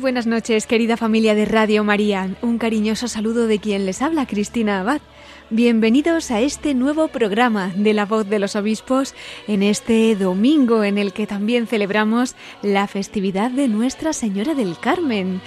Buenas noches, querida familia de Radio María. Un cariñoso saludo de quien les habla, Cristina Abad. Bienvenidos a este nuevo programa de La Voz de los Obispos en este domingo en el que también celebramos la festividad de Nuestra Señora del Carmen.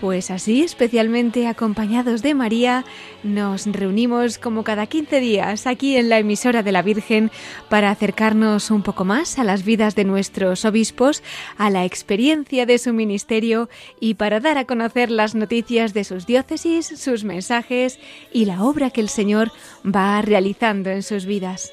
Pues así, especialmente acompañados de María, nos reunimos como cada 15 días aquí en la emisora de la Virgen para acercarnos un poco más a las vidas de nuestros obispos, a la experiencia de su ministerio y para dar a conocer las noticias de sus diócesis, sus mensajes y la obra que el Señor va realizando en sus vidas.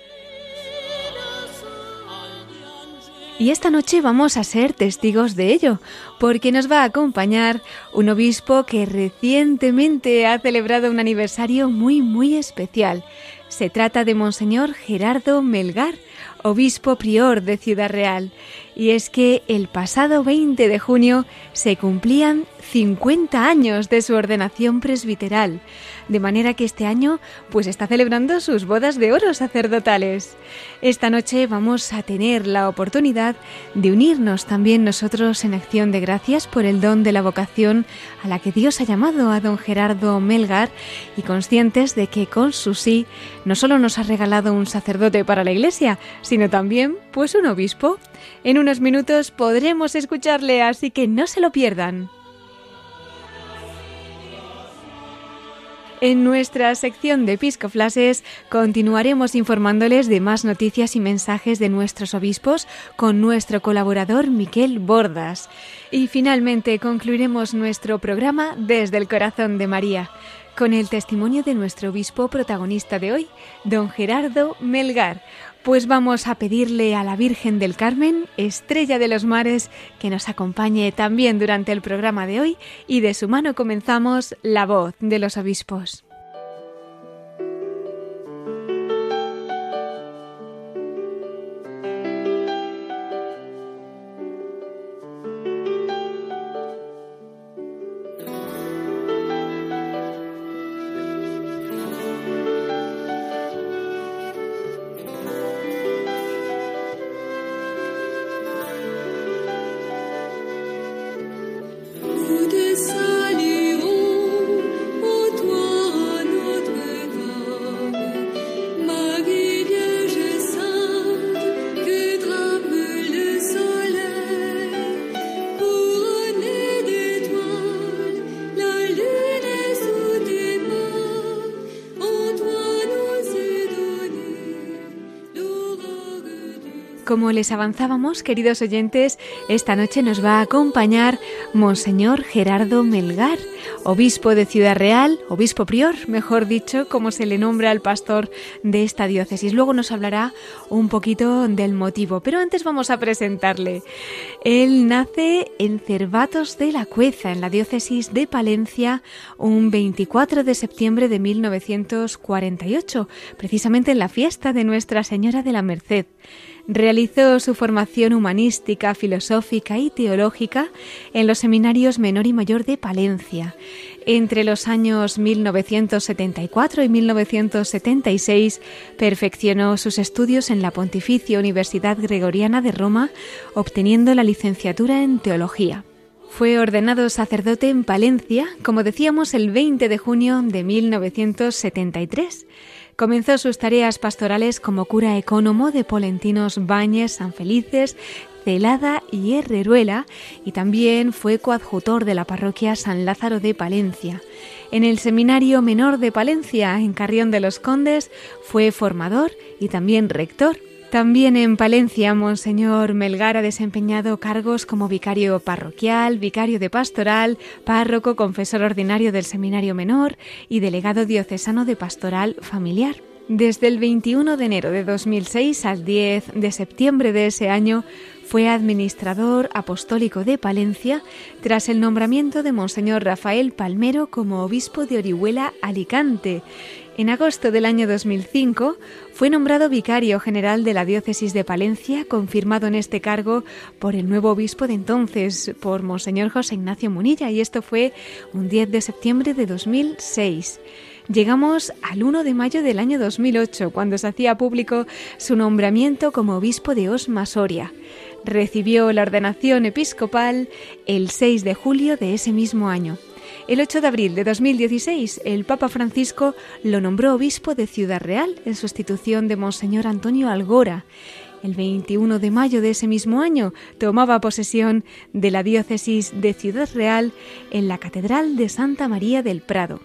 Y esta noche vamos a ser testigos de ello, porque nos va a acompañar un obispo que recientemente ha celebrado un aniversario muy, muy especial. Se trata de Monseñor Gerardo Melgar, obispo prior de Ciudad Real. Y es que el pasado 20 de junio se cumplían 50 años de su ordenación presbiteral de manera que este año pues está celebrando sus bodas de oro sacerdotales. Esta noche vamos a tener la oportunidad de unirnos también nosotros en acción de gracias por el don de la vocación a la que Dios ha llamado a don Gerardo Melgar y conscientes de que con su sí no solo nos ha regalado un sacerdote para la Iglesia, sino también pues un obispo. En unos minutos podremos escucharle, así que no se lo pierdan. En nuestra sección de Episcoflases continuaremos informándoles de más noticias y mensajes de nuestros obispos con nuestro colaborador Miquel Bordas. Y finalmente concluiremos nuestro programa desde el corazón de María con el testimonio de nuestro obispo protagonista de hoy, don Gerardo Melgar. Pues vamos a pedirle a la Virgen del Carmen, estrella de los mares, que nos acompañe también durante el programa de hoy y de su mano comenzamos La voz de los obispos. Como les avanzábamos, queridos oyentes, esta noche nos va a acompañar Monseñor Gerardo Melgar, obispo de Ciudad Real, obispo prior, mejor dicho, como se le nombra al pastor de esta diócesis. Luego nos hablará un poquito del motivo, pero antes vamos a presentarle. Él nace en Cervatos de la Cueza, en la diócesis de Palencia, un 24 de septiembre de 1948, precisamente en la fiesta de Nuestra Señora de la Merced. Realizó su formación humanística, filosófica y teológica en los seminarios menor y mayor de Palencia. Entre los años 1974 y 1976 perfeccionó sus estudios en la Pontificia Universidad Gregoriana de Roma, obteniendo la licenciatura en teología. Fue ordenado sacerdote en Palencia, como decíamos, el 20 de junio de 1973 Comenzó sus tareas pastorales como cura ecónomo de Polentinos Bañes, San Felices, Celada y Herreruela y también fue coadjutor de la parroquia San Lázaro de Palencia. En el Seminario Menor de Palencia, en Carrión de los Condes, fue formador y también rector. También en Palencia, Monseñor Melgar ha desempeñado cargos como vicario parroquial, vicario de pastoral, párroco, confesor ordinario del Seminario Menor y delegado diocesano de pastoral familiar. Desde el 21 de enero de 2006 al 10 de septiembre de ese año Fue administrador apostólico de Palencia tras el nombramiento de Monseñor Rafael Palmero como obispo de Orihuela, Alicante. En agosto del año 2005 fue nombrado vicario general de la diócesis de Palencia, confirmado en este cargo por el nuevo obispo de entonces, por Monseñor José Ignacio Munilla, y esto fue un 10 de septiembre de 2006. Llegamos al 1 de mayo del año 2008, cuando se hacía público su nombramiento como obispo de Osma Soria. Recibió la ordenación episcopal el 6 de julio de ese mismo año. El 8 de abril de 2016, el Papa Francisco lo nombró obispo de Ciudad Real en sustitución de Monseñor Antonio Algora. El 21 de mayo de ese mismo año tomaba posesión de la diócesis de Ciudad Real en la Catedral de Santa María del Prado.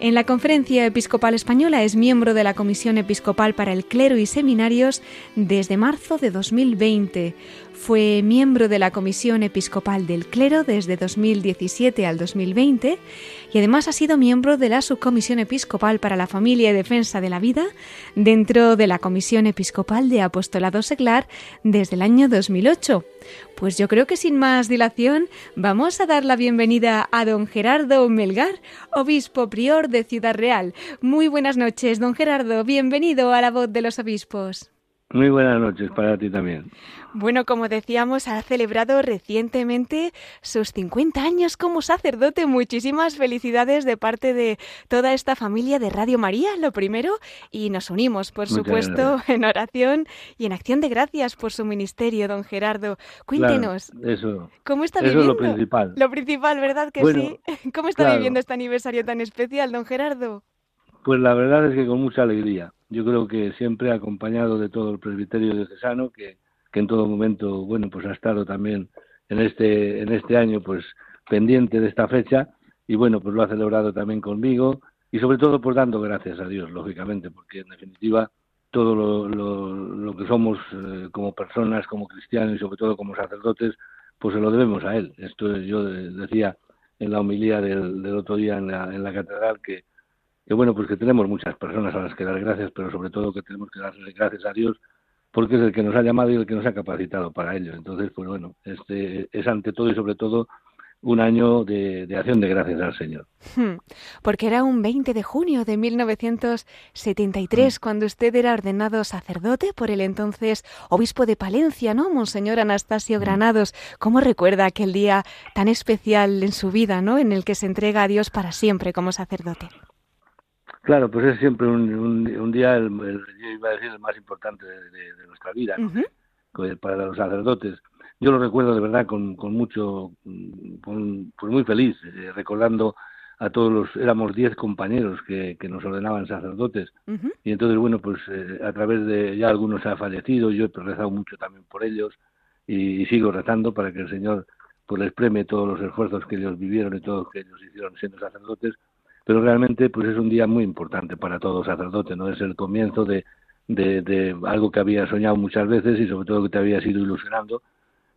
En la Conferencia Episcopal Española es miembro de la Comisión Episcopal para el Clero y Seminarios desde marzo de 2020. Fue miembro de la Comisión Episcopal del Clero desde 2017 al 2020 y además ha sido miembro de la Subcomisión Episcopal para la Familia y Defensa de la Vida dentro de la Comisión Episcopal de Apostolado Seglar desde el año 2008. Pues yo creo que sin más dilación vamos a dar la bienvenida a don Gerardo Melgar, obispo prior de Ciudad Real. Muy buenas noches, don Gerardo. Bienvenido a la voz de los obispos. Muy buenas noches para ti también. Bueno, como decíamos, ha celebrado recientemente sus 50 años como sacerdote. Muchísimas felicidades de parte de toda esta familia de Radio María, lo primero, y nos unimos, por supuesto, en oración y en acción de gracias por su ministerio, don Gerardo. Cuéntenos, eso, ¿cómo está eso viviendo? es lo principal. Lo principal, ¿verdad que Bueno, sí? ¿Cómo está claro. viviendo este aniversario tan especial, don Gerardo? Pues la verdad es que con mucha alegría. Yo creo que siempre acompañado de todo el presbiterio diocesano que, que en todo momento, bueno, pues ha estado también en este en este año pues pendiente de esta fecha y bueno, pues lo ha celebrado también conmigo y sobre todo pues dando gracias a Dios, lógicamente, porque en definitiva todo lo, lo, que somos eh, como personas, como cristianos y sobre todo como sacerdotes, pues se lo debemos a Él. Esto yo de- decía en la homilía del, del otro día en la, en la catedral que, que bueno, pues que tenemos muchas personas a las que dar gracias, pero sobre todo que tenemos que darle gracias a Dios porque es el que nos ha llamado y el que nos ha capacitado para ello. Entonces, pues bueno, este es ante todo y sobre todo un año de, de acción de gracias al Señor. Hmm, Porque era un 20 de junio de 1973 cuando usted era ordenado sacerdote por el entonces obispo de Palencia, ¿no? Monseñor Anastasio Granados. ¿Cómo recuerda aquel día tan especial en su vida, ¿no? En el que se entrega a Dios para siempre como sacerdote. Claro, pues es siempre un, un, un día, el, el- yo iba a decir, el más importante de, de- de nuestra vida, que para los sacerdotes. Yo lo recuerdo de verdad con, con mucho, con- pues muy feliz, eh, recordando a todos los, éramos diez compañeros que, que nos ordenaban sacerdotes, y entonces, bueno, pues eh, a través de, ya algunos han fallecido, yo he rezado mucho también por ellos, y, y sigo rezando para que el Señor pues les premie todos los esfuerzos que ellos vivieron y todos que ellos hicieron siendo sacerdotes, pero realmente pues es un día muy importante para todo sacerdote, ¿no? Es el comienzo de, de, algo que había soñado muchas veces y sobre todo que te habías ido ilusionando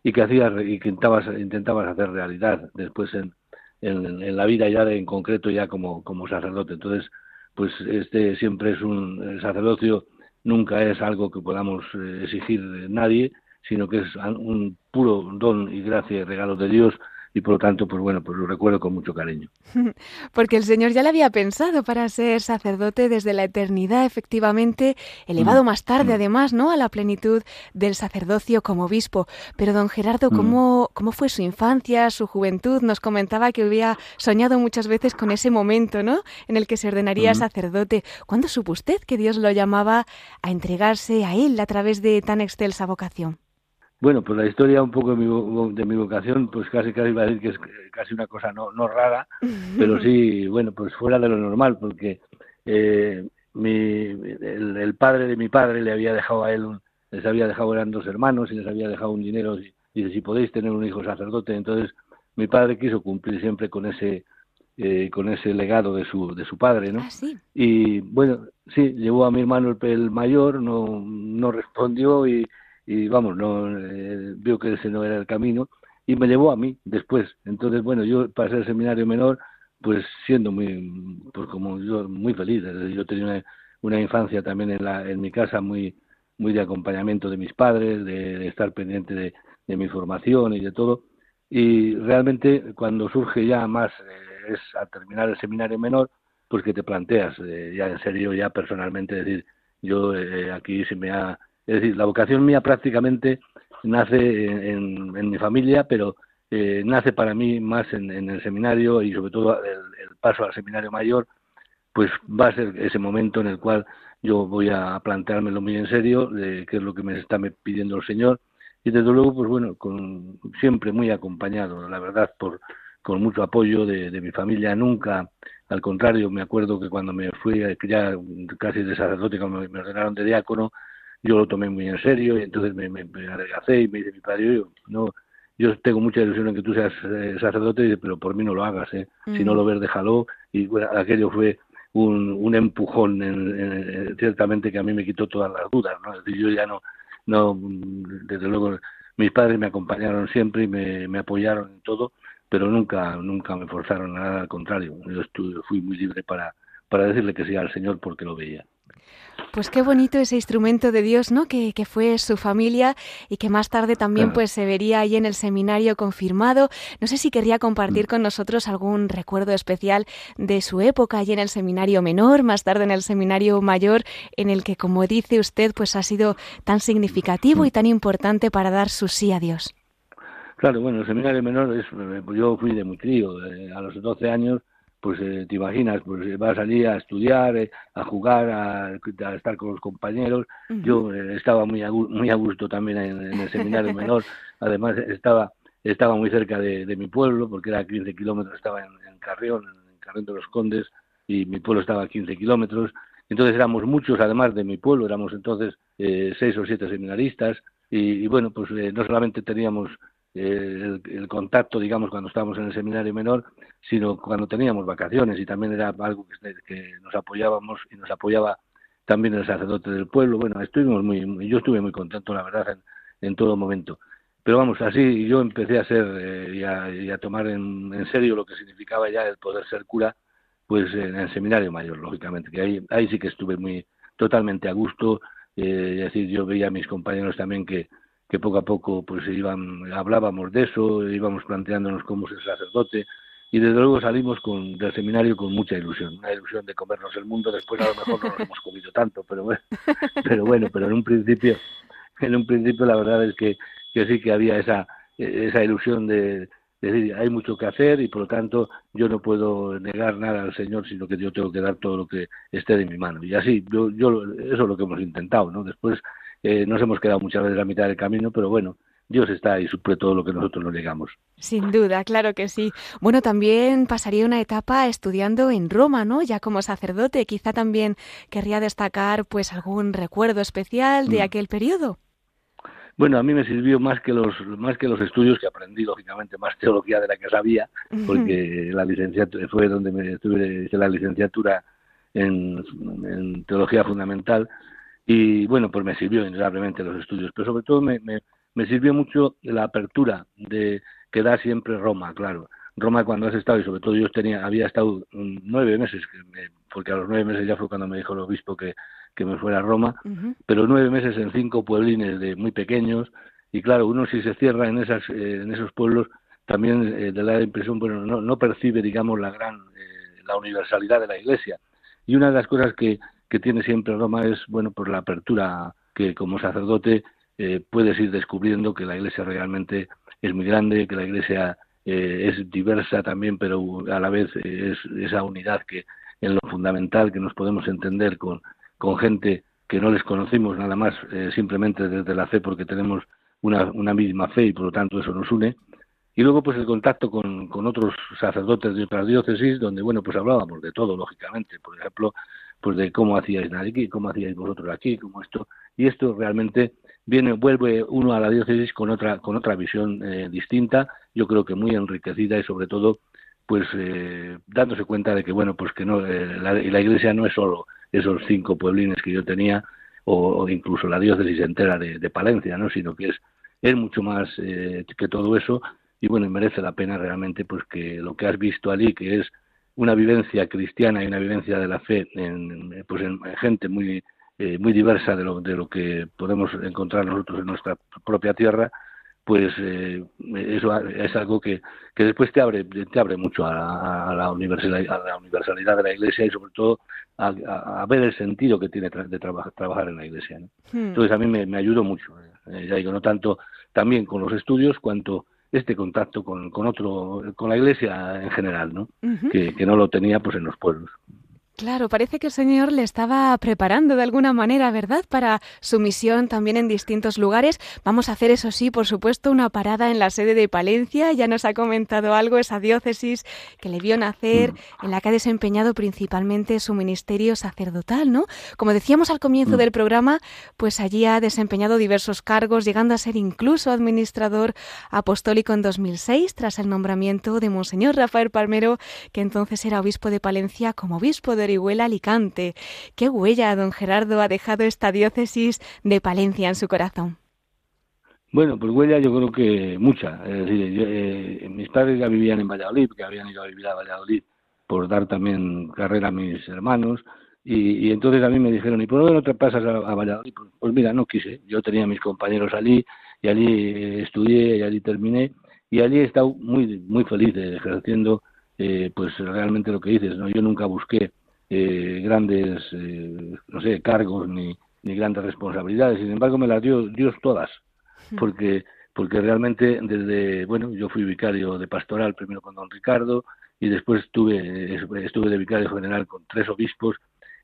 y que hacías y que intentabas, intentabas hacer realidad después en, en, la vida ya en concreto ya como, como sacerdote. Entonces, pues este siempre es un sacerdocio nunca es algo que podamos eh, exigir de nadie, sino que es un puro don y gracia y regalo de Dios y por lo tanto, pues bueno, pues lo recuerdo con mucho cariño. Porque el Señor ya le había pensado para ser sacerdote desde la eternidad, efectivamente, elevado más tarde, además, ¿no? A la plenitud del sacerdocio como obispo. Pero, don Gerardo, ¿cómo, cómo fue su infancia, su juventud? Nos comentaba que había soñado muchas veces con ese momento, ¿no? En el que se ordenaría sacerdote. ¿Cuándo supo usted que Dios lo llamaba a entregarse a Él a través de tan excelsa vocación? Bueno, pues la historia un poco de mi, de mi vocación, pues casi casi iba a decir que es casi una cosa no, no rara, pero sí, bueno, pues fuera de lo normal, porque eh, mi, el, el padre de mi padre le había dejado a él, un, les había dejado, eran dos hermanos, y les había dejado un dinero, y dice, si podéis tener un hijo sacerdote, entonces mi padre quiso cumplir siempre con ese eh, con ese legado de su, de su padre, ¿no? Ah, sí. Y bueno, sí, llevó a mi hermano el, el mayor, no, no respondió y, y vamos, no eh, vio que ese no era el camino y me llevó a mí después. Entonces, bueno, yo pasé el seminario menor, pues siendo muy, pues como yo, muy feliz. Yo tenía una, infancia también en, la, en mi casa muy, muy de acompañamiento de mis padres, de, estar pendiente de, de mi formación y de todo. Y realmente cuando surge ya más, eh, es al terminar el seminario menor, pues que te planteas eh, ya en serio, ya personalmente, decir, yo eh, aquí se me ha... Es decir, la vocación mía prácticamente nace en, mi familia, pero nace para mí más en, el seminario y sobre todo el, paso al seminario mayor, pues va a ser ese momento en el cual yo voy a planteármelo muy en serio, de qué es lo que me está pidiendo el Señor, y desde luego, pues bueno, con, siempre muy acompañado, la verdad, por con mucho apoyo de, mi familia, nunca, al contrario, me acuerdo que cuando me fui ya casi de sacerdote, cuando me ordenaron de diácono, yo lo tomé muy en serio y entonces me, me, me y me dice mi padre, yo, no, yo tengo mucha ilusión en que tú seas eh, sacerdote, pero por mí no lo hagas, ¿eh? si no lo ves, déjalo. Y bueno, aquello fue un, un empujón, en, ciertamente que a mí me quitó todas las dudas, ¿no? Es decir, yo ya no, no, desde luego, mis padres me acompañaron siempre y me, me apoyaron en todo, pero nunca, nunca me forzaron a nada, al contrario. Yo estuve, fui muy libre para, para decirle que sí al Señor porque lo veía. Pues qué bonito ese instrumento de Dios, ¿no? Que, que, fue su familia y que más tarde también pues se vería ahí en el seminario confirmado. No sé si querría compartir mm. con nosotros algún recuerdo especial de su época allí en el seminario menor, más tarde en el seminario mayor, en el que, como dice usted, pues ha sido tan significativo y tan importante para dar su sí a Dios. Claro, bueno, el seminario menor es, eh, yo fui de muy crío, eh, a los 12 años pues eh, te imaginas, pues eh, va a salir a estudiar, eh, a jugar, a, estar con los compañeros. Yo estaba muy a, muy a gusto también en, el seminario menor. Además estaba estaba muy cerca de, mi pueblo, porque era a 15 kilómetros, estaba en, Carrión, en Carrión de los Condes, y mi pueblo estaba a 15 kilómetros. Entonces éramos muchos, además de mi pueblo, éramos entonces seis o siete seminaristas, y, y bueno, pues no solamente teníamos el, contacto, digamos, cuando estábamos en el seminario menor, sino cuando teníamos vacaciones y también era algo que, nos apoyábamos y nos apoyaba también el sacerdote del pueblo. Bueno, estuvimos muy, yo estuve muy contento, la verdad, en, todo momento. Pero vamos, así yo empecé a ser eh, y, a, tomar en, serio lo que significaba ya el poder ser cura, pues en el seminario mayor, lógicamente, que ahí, ahí sí que estuve muy totalmente a gusto. Eh, es decir, yo veía a mis compañeros también que, que poco a poco pues iban, hablábamos de eso, íbamos planteándonos cómo ser sacerdote y desde luego salimos con, del seminario con mucha ilusión, una ilusión de comernos el mundo, después a lo mejor no nos hemos comido tanto, pero bueno, pero bueno, pero en un principio, en un principio la verdad es que, que sí que había esa, esa ilusión de, decir, hay mucho que hacer y por lo tanto yo no puedo negar nada al Señor, sino que yo tengo que dar todo lo que esté de mi mano. Y así, yo, yo eso es lo que hemos intentado, ¿no? Después eh, nos hemos quedado muchas veces a mitad del camino, pero bueno, Dios está y suple todo lo que nosotros no negamos. Sin duda, claro que sí. Bueno, también pasaría una etapa estudiando en Roma, ¿no? Ya como sacerdote, quizá también querría destacar pues algún recuerdo especial de mm. aquel periodo. Bueno, a mí me sirvió más que los más que los estudios que aprendí lógicamente más teología de la que sabía, porque la licenciatura fue donde me estuve hice la licenciatura en, en teología fundamental y bueno, pues me sirvió indudablemente los estudios, pero sobre todo me, me, sirvió mucho la apertura de que da siempre Roma, claro. Roma cuando has estado, y sobre todo yo tenía, había estado nueve meses, porque a los nueve meses ya fue cuando me dijo el obispo que, que me fuera a Roma, pero nueve meses en cinco pueblines de muy pequeños, y claro, uno si se cierra en, esas, eh, en esos pueblos, también eh, da la impresión, bueno, no, no percibe, digamos, la gran, eh, la universalidad de la Iglesia. Y una de las cosas que, que tiene siempre Roma es, bueno, por la apertura que como sacerdote eh, puedes ir descubriendo que la iglesia realmente es muy grande, que la iglesia eh, es diversa también, pero a la vez es esa unidad que en lo fundamental que nos podemos entender con, con gente que no les conocimos nada más eh, simplemente desde la fe porque tenemos una, una misma fe y por lo tanto eso nos une. Y luego pues el contacto con, con otros sacerdotes de otras diócesis donde bueno pues hablábamos de todo lógicamente. Por ejemplo, pues de cómo hacíais aquí, cómo hacíais vosotros aquí, cómo esto, y esto realmente viene, vuelve uno a la diócesis con otra, con otra visión eh, distinta, yo creo que muy enriquecida y sobre todo, pues eh, dándose cuenta de que bueno, pues que no, eh, la, la, iglesia no es solo esos cinco pueblines que yo tenía, o, incluso la diócesis entera de, de, Palencia, ¿no? sino que es, es mucho más que todo eso, y bueno, merece la pena realmente pues que lo que has visto allí, que es una vivencia cristiana y una vivencia de la fe en, pues en, gente muy eh, muy diversa de lo, de lo que podemos encontrar nosotros en nuestra propia tierra, pues eh, eso es algo que, que después te abre te abre mucho a, la universalidad, a la universalidad de la Iglesia y sobre todo a, ver el sentido que tiene de trabajar en la Iglesia. Hmm. Entonces a mí me, ayudó mucho, eh, ya digo, no tanto también con los estudios cuanto este contacto con, con otro, con la Iglesia en general, ¿no? que, que no lo tenía pues en los pueblos. Claro, parece que el Señor le estaba preparando de alguna manera, ¿verdad?, para su misión también en distintos lugares. Vamos a hacer, eso sí, por supuesto, una parada en la sede de Palencia. Ya nos ha comentado algo esa diócesis que le vio nacer, mm. en la que ha desempeñado principalmente su ministerio sacerdotal, ¿no? Como decíamos al comienzo mm. del programa, pues allí ha desempeñado diversos cargos, llegando a ser incluso administrador apostólico en 2006, tras el nombramiento de Monseñor Rafael Palmero, que entonces era obispo de Palencia, como obispo de Orihuela Alicante. ¿Qué huella, don Gerardo, ha dejado esta diócesis de Palencia en su corazón? Bueno, pues huella yo creo que mucha. Es decir, eh, mis padres ya vivían en Valladolid, que habían ido a vivir a Valladolid por dar también carrera a mis hermanos. Y, entonces a mí me dijeron, ¿y por qué no te pasas a, Valladolid? Pues, pues, mira, no quise. Yo tenía mis compañeros allí y allí estudié y allí terminé. Y allí he estado muy, muy feliz ejerciendo eh, pues realmente lo que dices. ¿no? Yo nunca busqué eh, grandes, eh, no sé, cargos ni, ni grandes responsabilidades. Sin embargo, me las dio Dios todas, hmm. porque porque realmente desde, bueno, yo fui vicario de pastoral primero con don Ricardo y después estuve, estuve de vicario general con tres obispos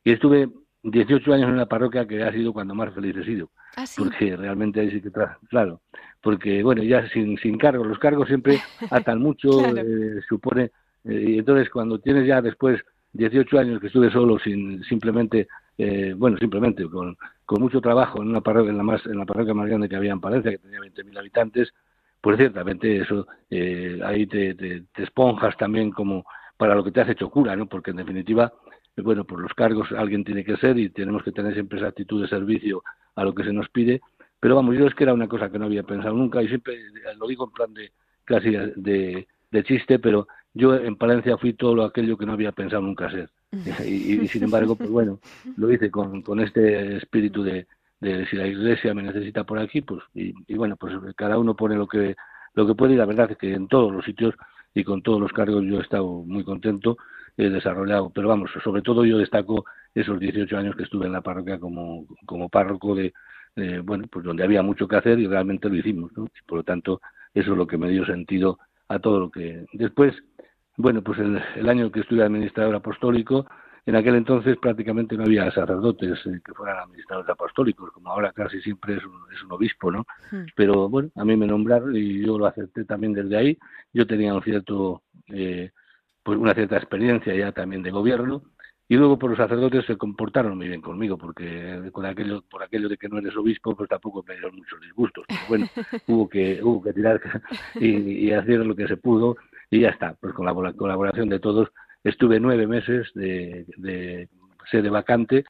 y estuve 18 años en una parroquia que ha sido cuando más feliz he sido. ¿Ah, porque realmente ahí sí que, claro, porque bueno, ya sin, sin cargos, los cargos siempre atan mucho, eh, supone, y entonces cuando tienes ya después 18 años que estuve solo, sin simplemente, eh, bueno, simplemente con, con mucho trabajo en una parroquia, en la, más, en la parroquia más grande que había en Palencia, que tenía 20.000 habitantes, pues ciertamente eso, eh, ahí te, te, esponjas también como para lo que te has hecho cura, ¿no? Porque en definitiva, eh, bueno, por los cargos alguien tiene que ser y tenemos que tener siempre esa actitud de servicio a lo que se nos pide. Pero vamos, yo es que era una cosa que no había pensado nunca y siempre lo digo en plan de casi de chiste, pero yo en Palencia fui todo aquello que no había pensado nunca ser. Y, sin embargo, pues bueno, lo hice con, con este espíritu de, de, si la iglesia me necesita por aquí, pues, y, bueno, pues cada uno pone lo que, lo que puede y la verdad es que en todos los sitios y con todos los cargos yo he estado muy contento, he desarrollado, pero vamos, sobre todo yo destaco esos 18 años que estuve en la parroquia como, como párroco de, bueno, pues donde había mucho que hacer y realmente lo hicimos, ¿no? Por lo tanto, eso es lo que me dio sentido a todo lo que después bueno, pues el, año que estuve administrador apostólico, en aquel entonces prácticamente no había sacerdotes eh, que fueran administradores apostólicos, como ahora casi siempre es un, es un obispo, ¿no? Hmm. Pero bueno, a mí me nombraron y yo lo acepté también desde ahí. Yo tenía un cierto, eh, pues una cierta experiencia ya también de gobierno y luego por los sacerdotes se comportaron muy bien conmigo porque con aquello por aquello de que no eres obispo pues tampoco me dieron muchos disgustos pero bueno hubo que hubo que tirar y, y hacer lo que se pudo y ya está, pues con la colaboración de todos estuve nueve meses de, de sede vacante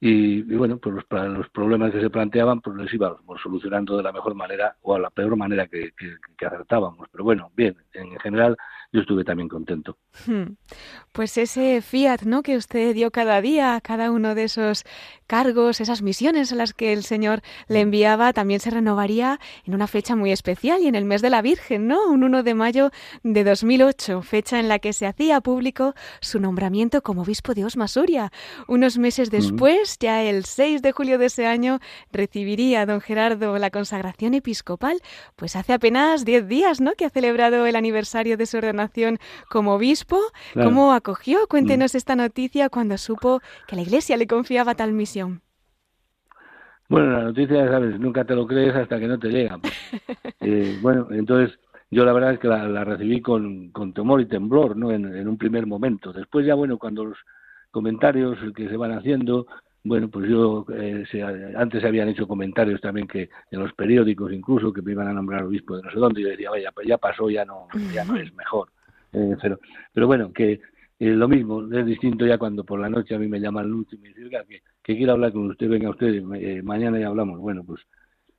y, bueno, pues los, los, problemas que se planteaban pues los íbamos solucionando de la mejor manera o a la peor manera que, que acertábamos. Pero bueno, bien, en general yo estuve también contento. Hmm. Pues ese fiat, ¿no? Que usted dio cada día a cada uno de esos cargos, esas misiones a las que el Señor le enviaba, también se renovaría en una fecha muy especial y en el mes de la Virgen, ¿no? Un 1 de mayo de 2008, fecha en la que se hacía público su nombramiento como obispo de Osma Soria. Unos meses después, ya el 6 de julio de ese año, recibiría don Gerardo la consagración episcopal, pues hace apenas 10 días, ¿no? Que ha celebrado el aniversario de su ordenación como obispo. ¿Cómo acogió? Cuéntenos mm. esta noticia cuando supo que la Iglesia le confiaba tal misión. Bueno, la noticia, sabes, nunca te lo crees hasta que no te llega. Eh, bueno, entonces yo la verdad es que la, recibí con, temor y temblor, ¿no? En, un primer momento. Después ya, bueno, cuando los comentarios que se van haciendo, bueno, pues yo, eh, antes se habían hecho comentarios también que en los periódicos incluso que me iban a nombrar obispo de no sé dónde, y yo decía, vaya, pues ya pasó, ya no, ya no es mejor. Eh, pero, pero bueno, que eh, lo mismo, es distinto ya cuando por la noche a mí me llaman luz y me dicen que, que quiero hablar con usted, venga usted, eh, mañana ya hablamos. Bueno, pues,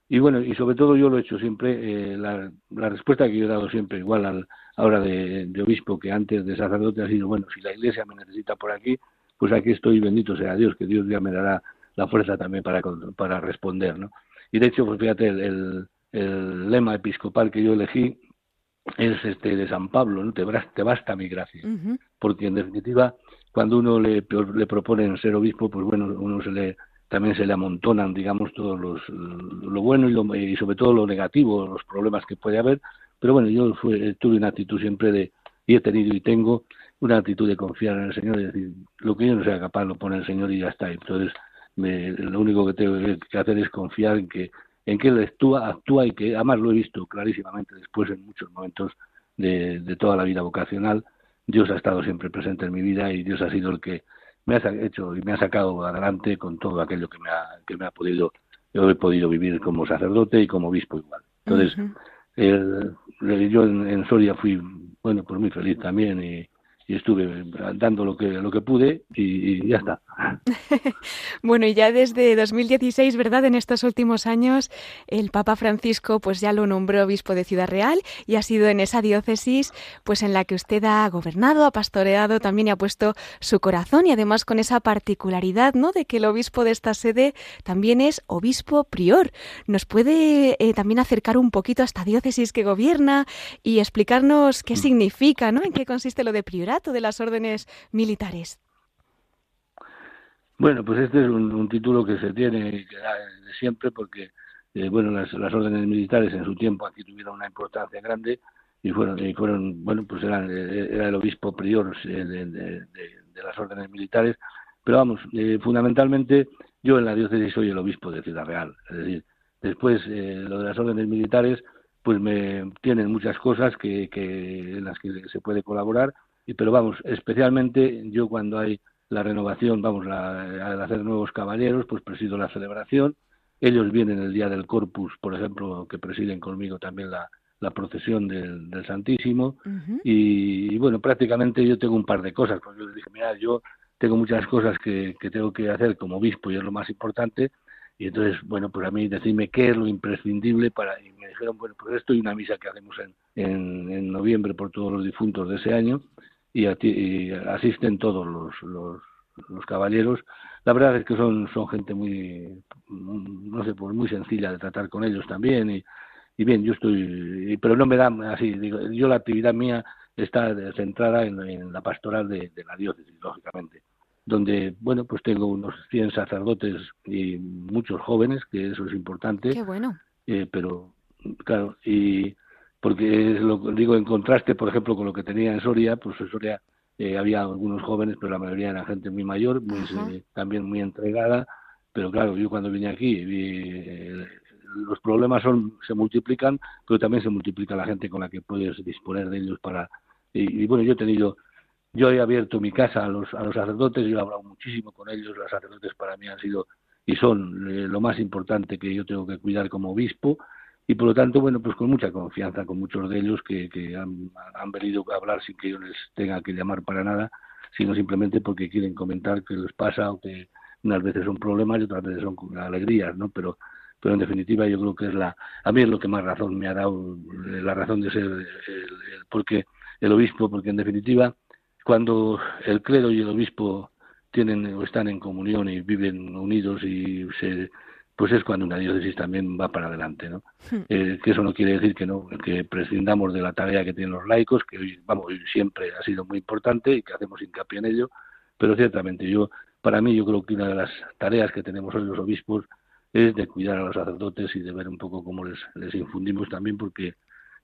y bueno, y sobre todo yo lo he hecho siempre, la, la, respuesta que yo he dado siempre, igual al, ahora de, de, obispo que antes de sacerdote, ha sido, bueno, si la iglesia me necesita por aquí, pues aquí estoy, bendito sea Dios, que Dios ya me dará la fuerza también para, para responder, ¿no? Y de hecho, pues fíjate, el, el lema episcopal que yo elegí es este de San Pablo, ¿no? te, te basta mi gracia, porque en definitiva cuando uno le, le propone ser obispo, pues bueno, uno se le también se le amontonan, digamos, todos los lo bueno y, lo, y sobre todo lo negativo, los problemas que puede haber, pero bueno, yo tuve una actitud siempre de y he tenido y tengo una actitud de confiar en el Señor y decir, lo que yo no sea capaz lo pone el Señor y ya está. Entonces, me, lo único que tengo que hacer es confiar en que en que Él actúa, actúa y que además lo he visto clarísimamente después en muchos momentos de, de toda la vida vocacional. Dios ha estado siempre presente en mi vida y Dios ha sido el que me ha hecho y me ha sacado adelante con todo aquello que me ha, que me ha podido, yo he podido vivir como sacerdote y como obispo igual. Entonces, yo en, en, Soria fui, bueno, pues muy feliz también y, y estuve dando lo que lo que pude y, ya está. bueno, y ya desde 2016, ¿verdad? En estos últimos años, el Papa Francisco pues ya lo nombró obispo de Ciudad Real y ha sido en esa diócesis pues en la que usted ha gobernado, ha pastoreado también y ha puesto su corazón y además con esa particularidad, ¿no? De que el obispo de esta sede también es obispo prior. ¿Nos puede eh, también acercar un poquito a esta diócesis que gobierna y explicarnos qué mm. significa, ¿no? En qué consiste lo de priorar de las órdenes militares? Bueno, pues este es un, título que se tiene siempre porque, eh, bueno, las, órdenes militares en su tiempo aquí tuvieron una importancia grande y fueron, y fueron bueno, pues eran, eh, era el obispo prior de, de, las órdenes militares, pero vamos, eh, fundamentalmente yo en la diócesis soy el obispo de Ciudad Real, es decir, después lo de las órdenes militares pues me tienen muchas cosas que, que en las que se puede colaborar y pero vamos, especialmente yo cuando hay la renovación, vamos, la, al hacer nuevos caballeros, pues presido la celebración. Ellos vienen el día del Corpus, por ejemplo, que presiden conmigo también la, la procesión del, del Santísimo. y, bueno, prácticamente yo tengo un par de cosas, porque yo les dije, mira, yo tengo muchas cosas que, que tengo que hacer como obispo y es lo más importante. Y entonces, bueno, pues a mí decirme qué es lo imprescindible para... Y me dijeron, bueno, pues esto y una misa que hacemos en, en, en noviembre por todos los difuntos de ese año y, asisten todos los, los, caballeros. La verdad es que son, son gente muy, no sé, pues muy sencilla de tratar con ellos también y, y bien, yo estoy, pero no me da así, digo, yo la actividad mía está centrada en, la pastoral de, la diócesis, lógicamente, donde, bueno, pues tengo unos 100 sacerdotes y muchos jóvenes, que eso es importante. Qué bueno. Eh, pero, claro, y, porque es lo digo en contraste, por ejemplo, con lo que tenía en Soria, pues en Soria eh, había algunos jóvenes, pero la mayoría era gente muy mayor, muy, eh, también muy entregada, pero claro, yo cuando vine aquí vi, eh, los problemas son se multiplican, pero también se multiplica la gente con la que puedes disponer de ellos para y, bueno, yo he tenido yo he abierto mi casa a los a los sacerdotes, yo he hablado muchísimo con ellos, los sacerdotes para mí han sido y son lo más importante que yo tengo que cuidar como obispo y por lo tanto, bueno, pues con mucha confianza con muchos de ellos que, que han, han, venido a hablar sin que yo les tenga que llamar para nada, sino simplemente porque quieren comentar qué les pasa o que unas veces son problemas y otras veces son alegrías, ¿no? Pero, pero en definitiva yo creo que es la, a mí es lo que más razón me ha dado, eh, la razón de ser el, porque el obispo, porque en definitiva cuando el clero y el obispo tienen o están en comunión y viven unidos y se pues es cuando una diócesis también va para adelante, ¿no? Hmm. Eh, que eso no quiere decir que no que prescindamos de la tarea que tienen los laicos, que hoy, vamos, siempre ha sido muy importante y que hacemos hincapié en ello, pero ciertamente yo, para mí, yo creo que una de las tareas que tenemos hoy los obispos es de cuidar a los sacerdotes y de ver un poco cómo les, les infundimos también, porque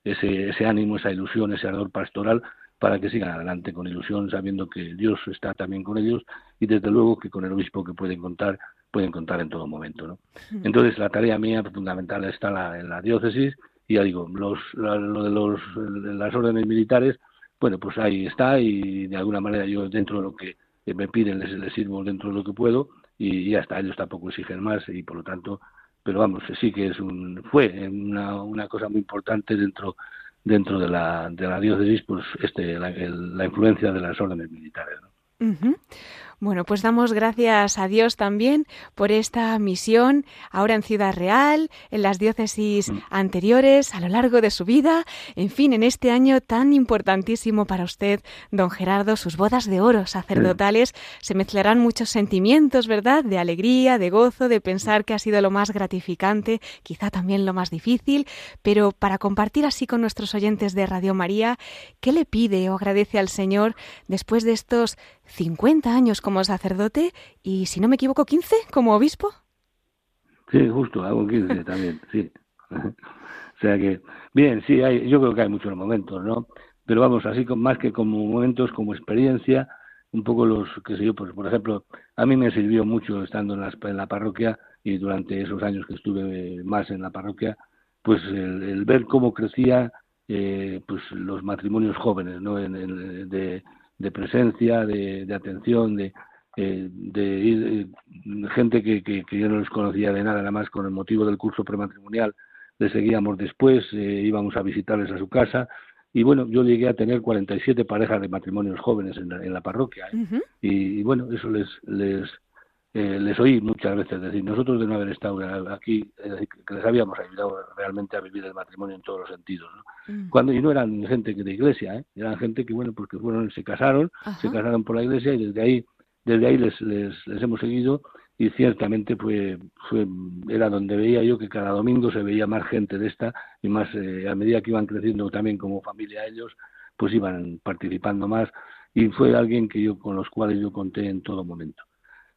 ese, ese ánimo, esa ilusión, ese ardor pastoral, para que sigan adelante con ilusión, sabiendo que Dios está también con ellos y desde luego que con el obispo que pueden contar pueden contar en todo momento. ¿no? Entonces, la tarea mía fundamental está en la diócesis y ya digo, los, lo de los, las órdenes militares, bueno, pues ahí está y de alguna manera yo dentro de lo que me piden les, les sirvo dentro de lo que puedo y ya está, ellos tampoco exigen más y por lo tanto, pero vamos, sí que es un, fue una, una cosa muy importante dentro dentro de la, de la diócesis, pues este, la, la influencia de las órdenes militares. ¿no? Bueno, pues damos gracias a Dios también por esta misión, ahora en Ciudad Real, en las diócesis mm. anteriores, a lo largo de su vida, en fin, en este año tan importantísimo para usted, don Gerardo, sus bodas de oro sacerdotales, se mezclarán muchos sentimientos, ¿verdad? De alegría, de gozo, de pensar que ha sido lo más gratificante, quizá también lo más difícil, pero para compartir así con nuestros oyentes de Radio María, ¿qué le pide o agradece al Señor después de estos 50 años como sacerdote y, si no me equivoco, 15 como obispo. Sí, justo, hago 15 también, sí. o sea que, bien, sí, hay, yo creo que hay muchos momentos, ¿no? Pero vamos, así con, más que como momentos, como experiencia, un poco los, que sé yo, pues, por ejemplo, a mí me sirvió mucho estando en la, en la parroquia y durante esos años que estuve más en la parroquia, pues el, ver cómo crecía eh, pues los matrimonios jóvenes, ¿no? En, de, de presencia, de, atención, de, eh, de ir, eh, gente que, que, yo no les conocía de nada, nada más con el motivo del curso prematrimonial, les seguíamos después, eh, íbamos a visitarles a su casa. Y bueno, yo llegué a tener 47 parejas de matrimonios jóvenes en la, en la parroquia. y, y, bueno, eso les, les, eh, les oí muchas veces decir, nosotros de no haber estado aquí, que les habíamos ayudado realmente a vivir el matrimonio en todos los sentidos. ¿no? Mm. Cuando, y no eran gente que de iglesia, ¿eh? eran gente que, bueno, porque fueron, se casaron, se casaron por la iglesia y desde ahí, desde ahí les, les, les hemos seguido y ciertamente fue, fue, era donde veía yo que cada domingo se veía más gente de esta y más eh, a medida que iban creciendo también como familia ellos, pues iban participando más y fue alguien que yo con los cuales yo conté en todo momento.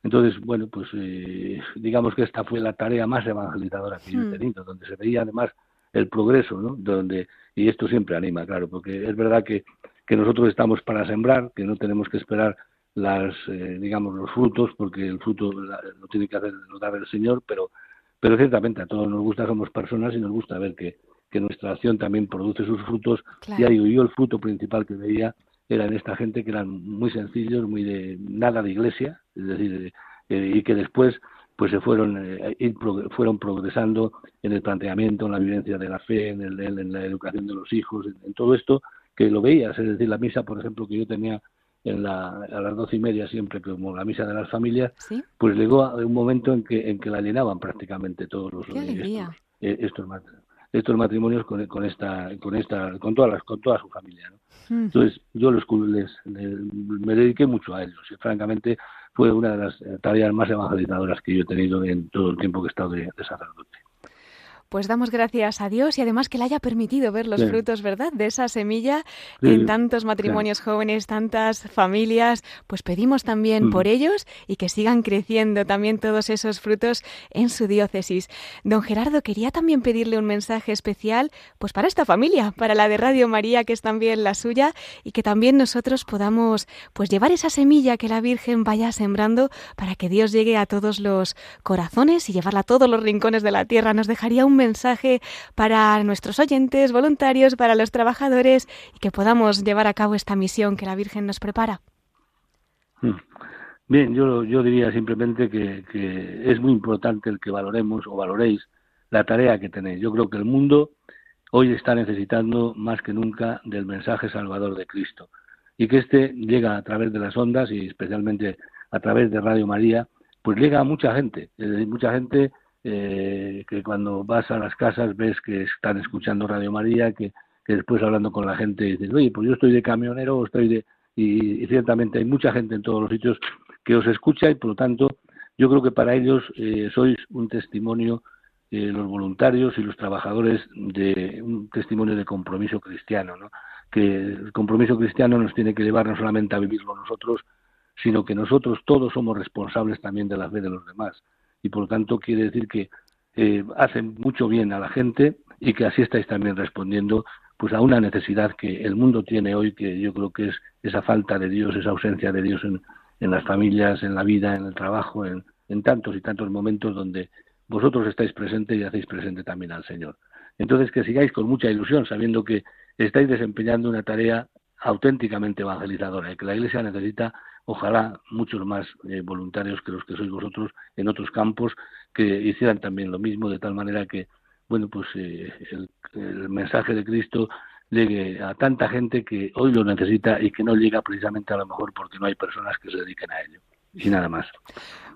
Entonces, bueno, pues eh, digamos que esta fue la tarea más evangelizadora que yo he hmm. tenido, donde se veía además el progreso, ¿no? Donde, y esto siempre anima, claro, porque es verdad que, que nosotros estamos para sembrar, que no tenemos que esperar las, eh, digamos, los frutos, porque el fruto lo tiene que hacer, lo dar el Señor, pero, pero ciertamente a todos nos gusta, somos personas y nos gusta ver que, que nuestra acción también produce sus frutos. Ya digo, yo el fruto principal que veía eran esta gente que eran muy sencillos, muy de nada de iglesia, es decir, eh, y que después pues se fueron eh, fueron progresando en el planteamiento, en la vivencia de la fe, en, el, en la educación de los hijos, en, todo esto que lo veías, es decir, la misa, por ejemplo, que yo tenía en la, a las doce y media siempre como la misa de las familias, pues llegó a un momento en que en que la llenaban prácticamente todos los eh, estos, estos matrimonios con, con esta con esta con todas las con toda su familia ¿no? Entonces, yo los, les, me dediqué mucho a ellos y francamente fue una de las tareas más evangelizadoras que yo he tenido en todo el tiempo que he estado de sacerdote pues damos gracias a Dios y además que le haya permitido ver los frutos, ¿verdad?, de esa semilla en tantos matrimonios jóvenes, tantas familias. Pues pedimos también mm. por ellos y que sigan creciendo también todos esos frutos en su diócesis. Don Gerardo, quería también pedirle un mensaje especial, pues para esta familia, para la de Radio María, que es también la suya, y que también nosotros podamos, pues llevar esa semilla que la Virgen vaya sembrando para que Dios llegue a todos los corazones y llevarla a todos los rincones de la tierra. Nos dejaría un mensaje para nuestros oyentes, voluntarios, para los trabajadores y que podamos llevar a cabo esta misión que la Virgen nos prepara? Hmm. Bien, yo, yo diría simplemente que, que es muy importante el que valoremos o valoréis la tarea que tenéis. Yo creo que el mundo hoy está necesitando más que nunca del mensaje salvador de Cristo y que este llega a través de las ondas y especialmente a través de Radio María, pues llega a mucha gente, mucha gente eh, que cuando vas a las casas ves que están escuchando Radio María, que, después hablando con la gente dices, oye, pues yo estoy de camionero o estoy de... Y, ciertamente hay mucha gente en todos los sitios que os escucha y por lo tanto yo creo que para ellos eh, sois un testimonio, eh, los voluntarios y los trabajadores, de un testimonio de compromiso cristiano, ¿no? que el compromiso cristiano nos tiene que llevar no solamente a vivirlo nosotros, sino que nosotros todos somos responsables también de la fe de los demás y por tanto quiere decir que eh, hacen mucho bien a la gente y que así estáis también respondiendo pues a una necesidad que el mundo tiene hoy que yo creo que es esa falta de Dios, esa ausencia de Dios en, en las familias, en la vida, en el trabajo, en, en tantos y tantos momentos donde vosotros estáis presentes y hacéis presente también al Señor. Entonces que sigáis con mucha ilusión sabiendo que estáis desempeñando una tarea auténticamente evangelizadora y que la Iglesia necesita ojalá muchos más eh, voluntarios que los que sois vosotros en otros campos que hicieran también lo mismo de tal manera que bueno pues eh, el, mensaje de Cristo llegue a tanta gente que hoy lo necesita y que no llega precisamente a lo mejor porque no hay personas que se dediquen a ello. y nada más.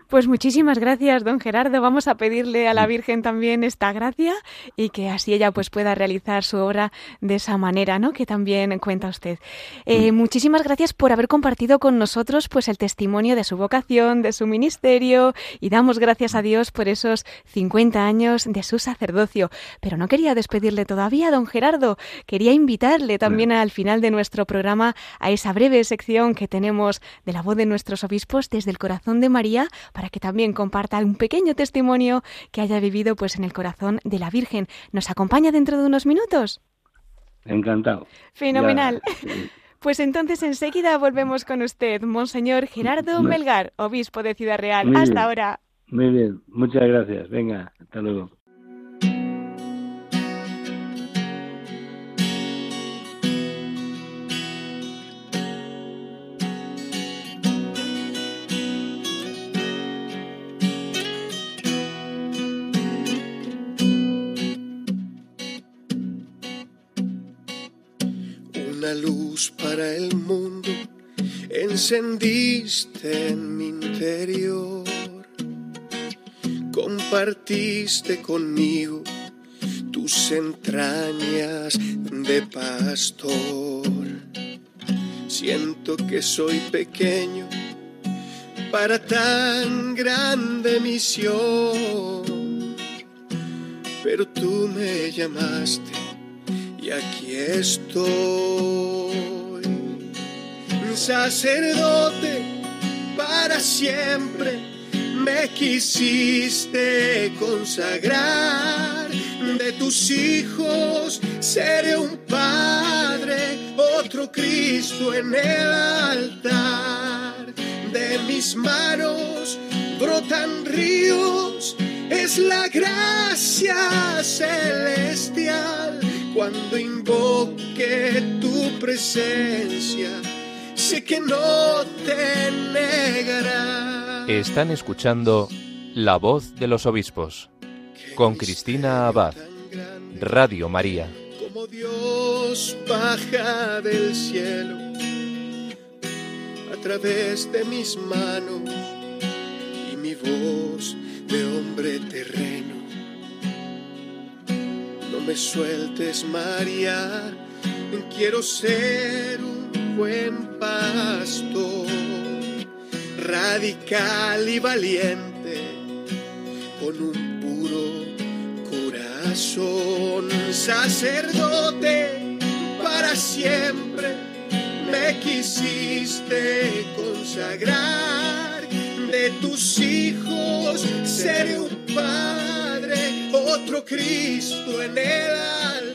Pues muchísimas gracias, don Gerardo. Vamos a pedirle a la Virgen también esta gracia y que así ella pues pueda realizar su obra de esa manera, ¿no? Que también cuenta usted. Eh, muchísimas gracias por haber compartido con nosotros pues el testimonio de su vocación, de su ministerio y damos gracias a Dios por esos 50 años de su sacerdocio. Pero no quería despedirle todavía, don Gerardo. Quería invitarle también al final de nuestro programa a esa breve sección que tenemos de la voz de nuestros obispos desde el corazón de María para que también comparta un pequeño testimonio que haya vivido pues en el corazón de la Virgen. ¿Nos acompaña dentro de unos minutos? Encantado. Fenomenal. Pues entonces enseguida volvemos con usted, Monseñor Gerardo Melgar, obispo de Ciudad Real. hasta ahora. Muy bien, muchas gracias. Venga, hasta luego. Encendiste en mi interior. Compartiste conmigo tus entrañas de pastor. Siento que soy pequeño para tan grande misión, pero tú me llamaste y aquí estoy, sacerdote para siempre. Me quisiste consagrar, de tus hijos seré un padre, otro Cristo en el altar. De mis manos brotan ríos, es la gracia celestial cuando invoque tu presencia, sé que no te negará. Están escuchando La voz de los obispos con Cristina Abad, Radio María. Como Dios baja del cielo a través de mis manos y mi voz de hombre terreno me sueltes, María. Quiero ser un buen pastor, radical y valiente, con un puro corazón, sacerdote para siempre. Me quisiste consagrar, de tus hijos seré un padre otro Cristo en el altar.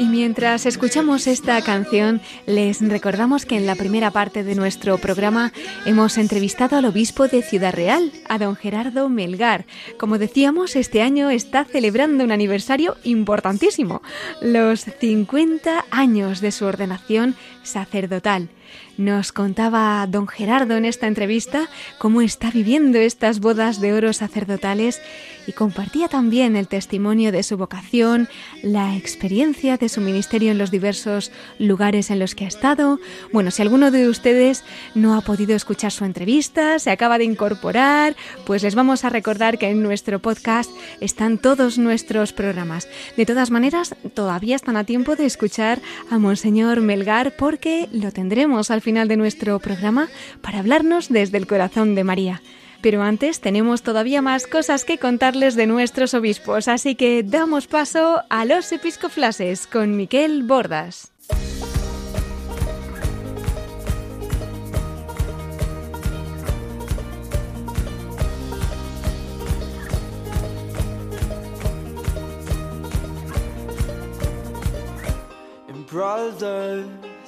Y mientras escuchamos esta canción, les recordamos que en la primera parte de nuestro programa hemos entrevistado al obispo de Ciudad Real, a don Gerardo Melgar. Como decíamos, este año está celebrando un aniversario importantísimo, los 50 años de su ordenación sacerdotal. Nos contaba don Gerardo en esta entrevista cómo está viviendo estas bodas de oro sacerdotales y compartía también el testimonio de su vocación, la experiencia de su ministerio en los diversos lugares en los que ha estado. Bueno, si alguno de ustedes no ha podido escuchar su entrevista, se acaba de incorporar, pues les vamos a recordar que en nuestro podcast están todos nuestros programas. De todas maneras, todavía están a tiempo de escuchar a Monseñor Melgar porque lo tendremos al final de nuestro programa para hablarnos desde el corazón de María. Pero antes tenemos todavía más cosas que contarles de nuestros obispos, así que damos paso a los episcoflases con Miquel Bordas.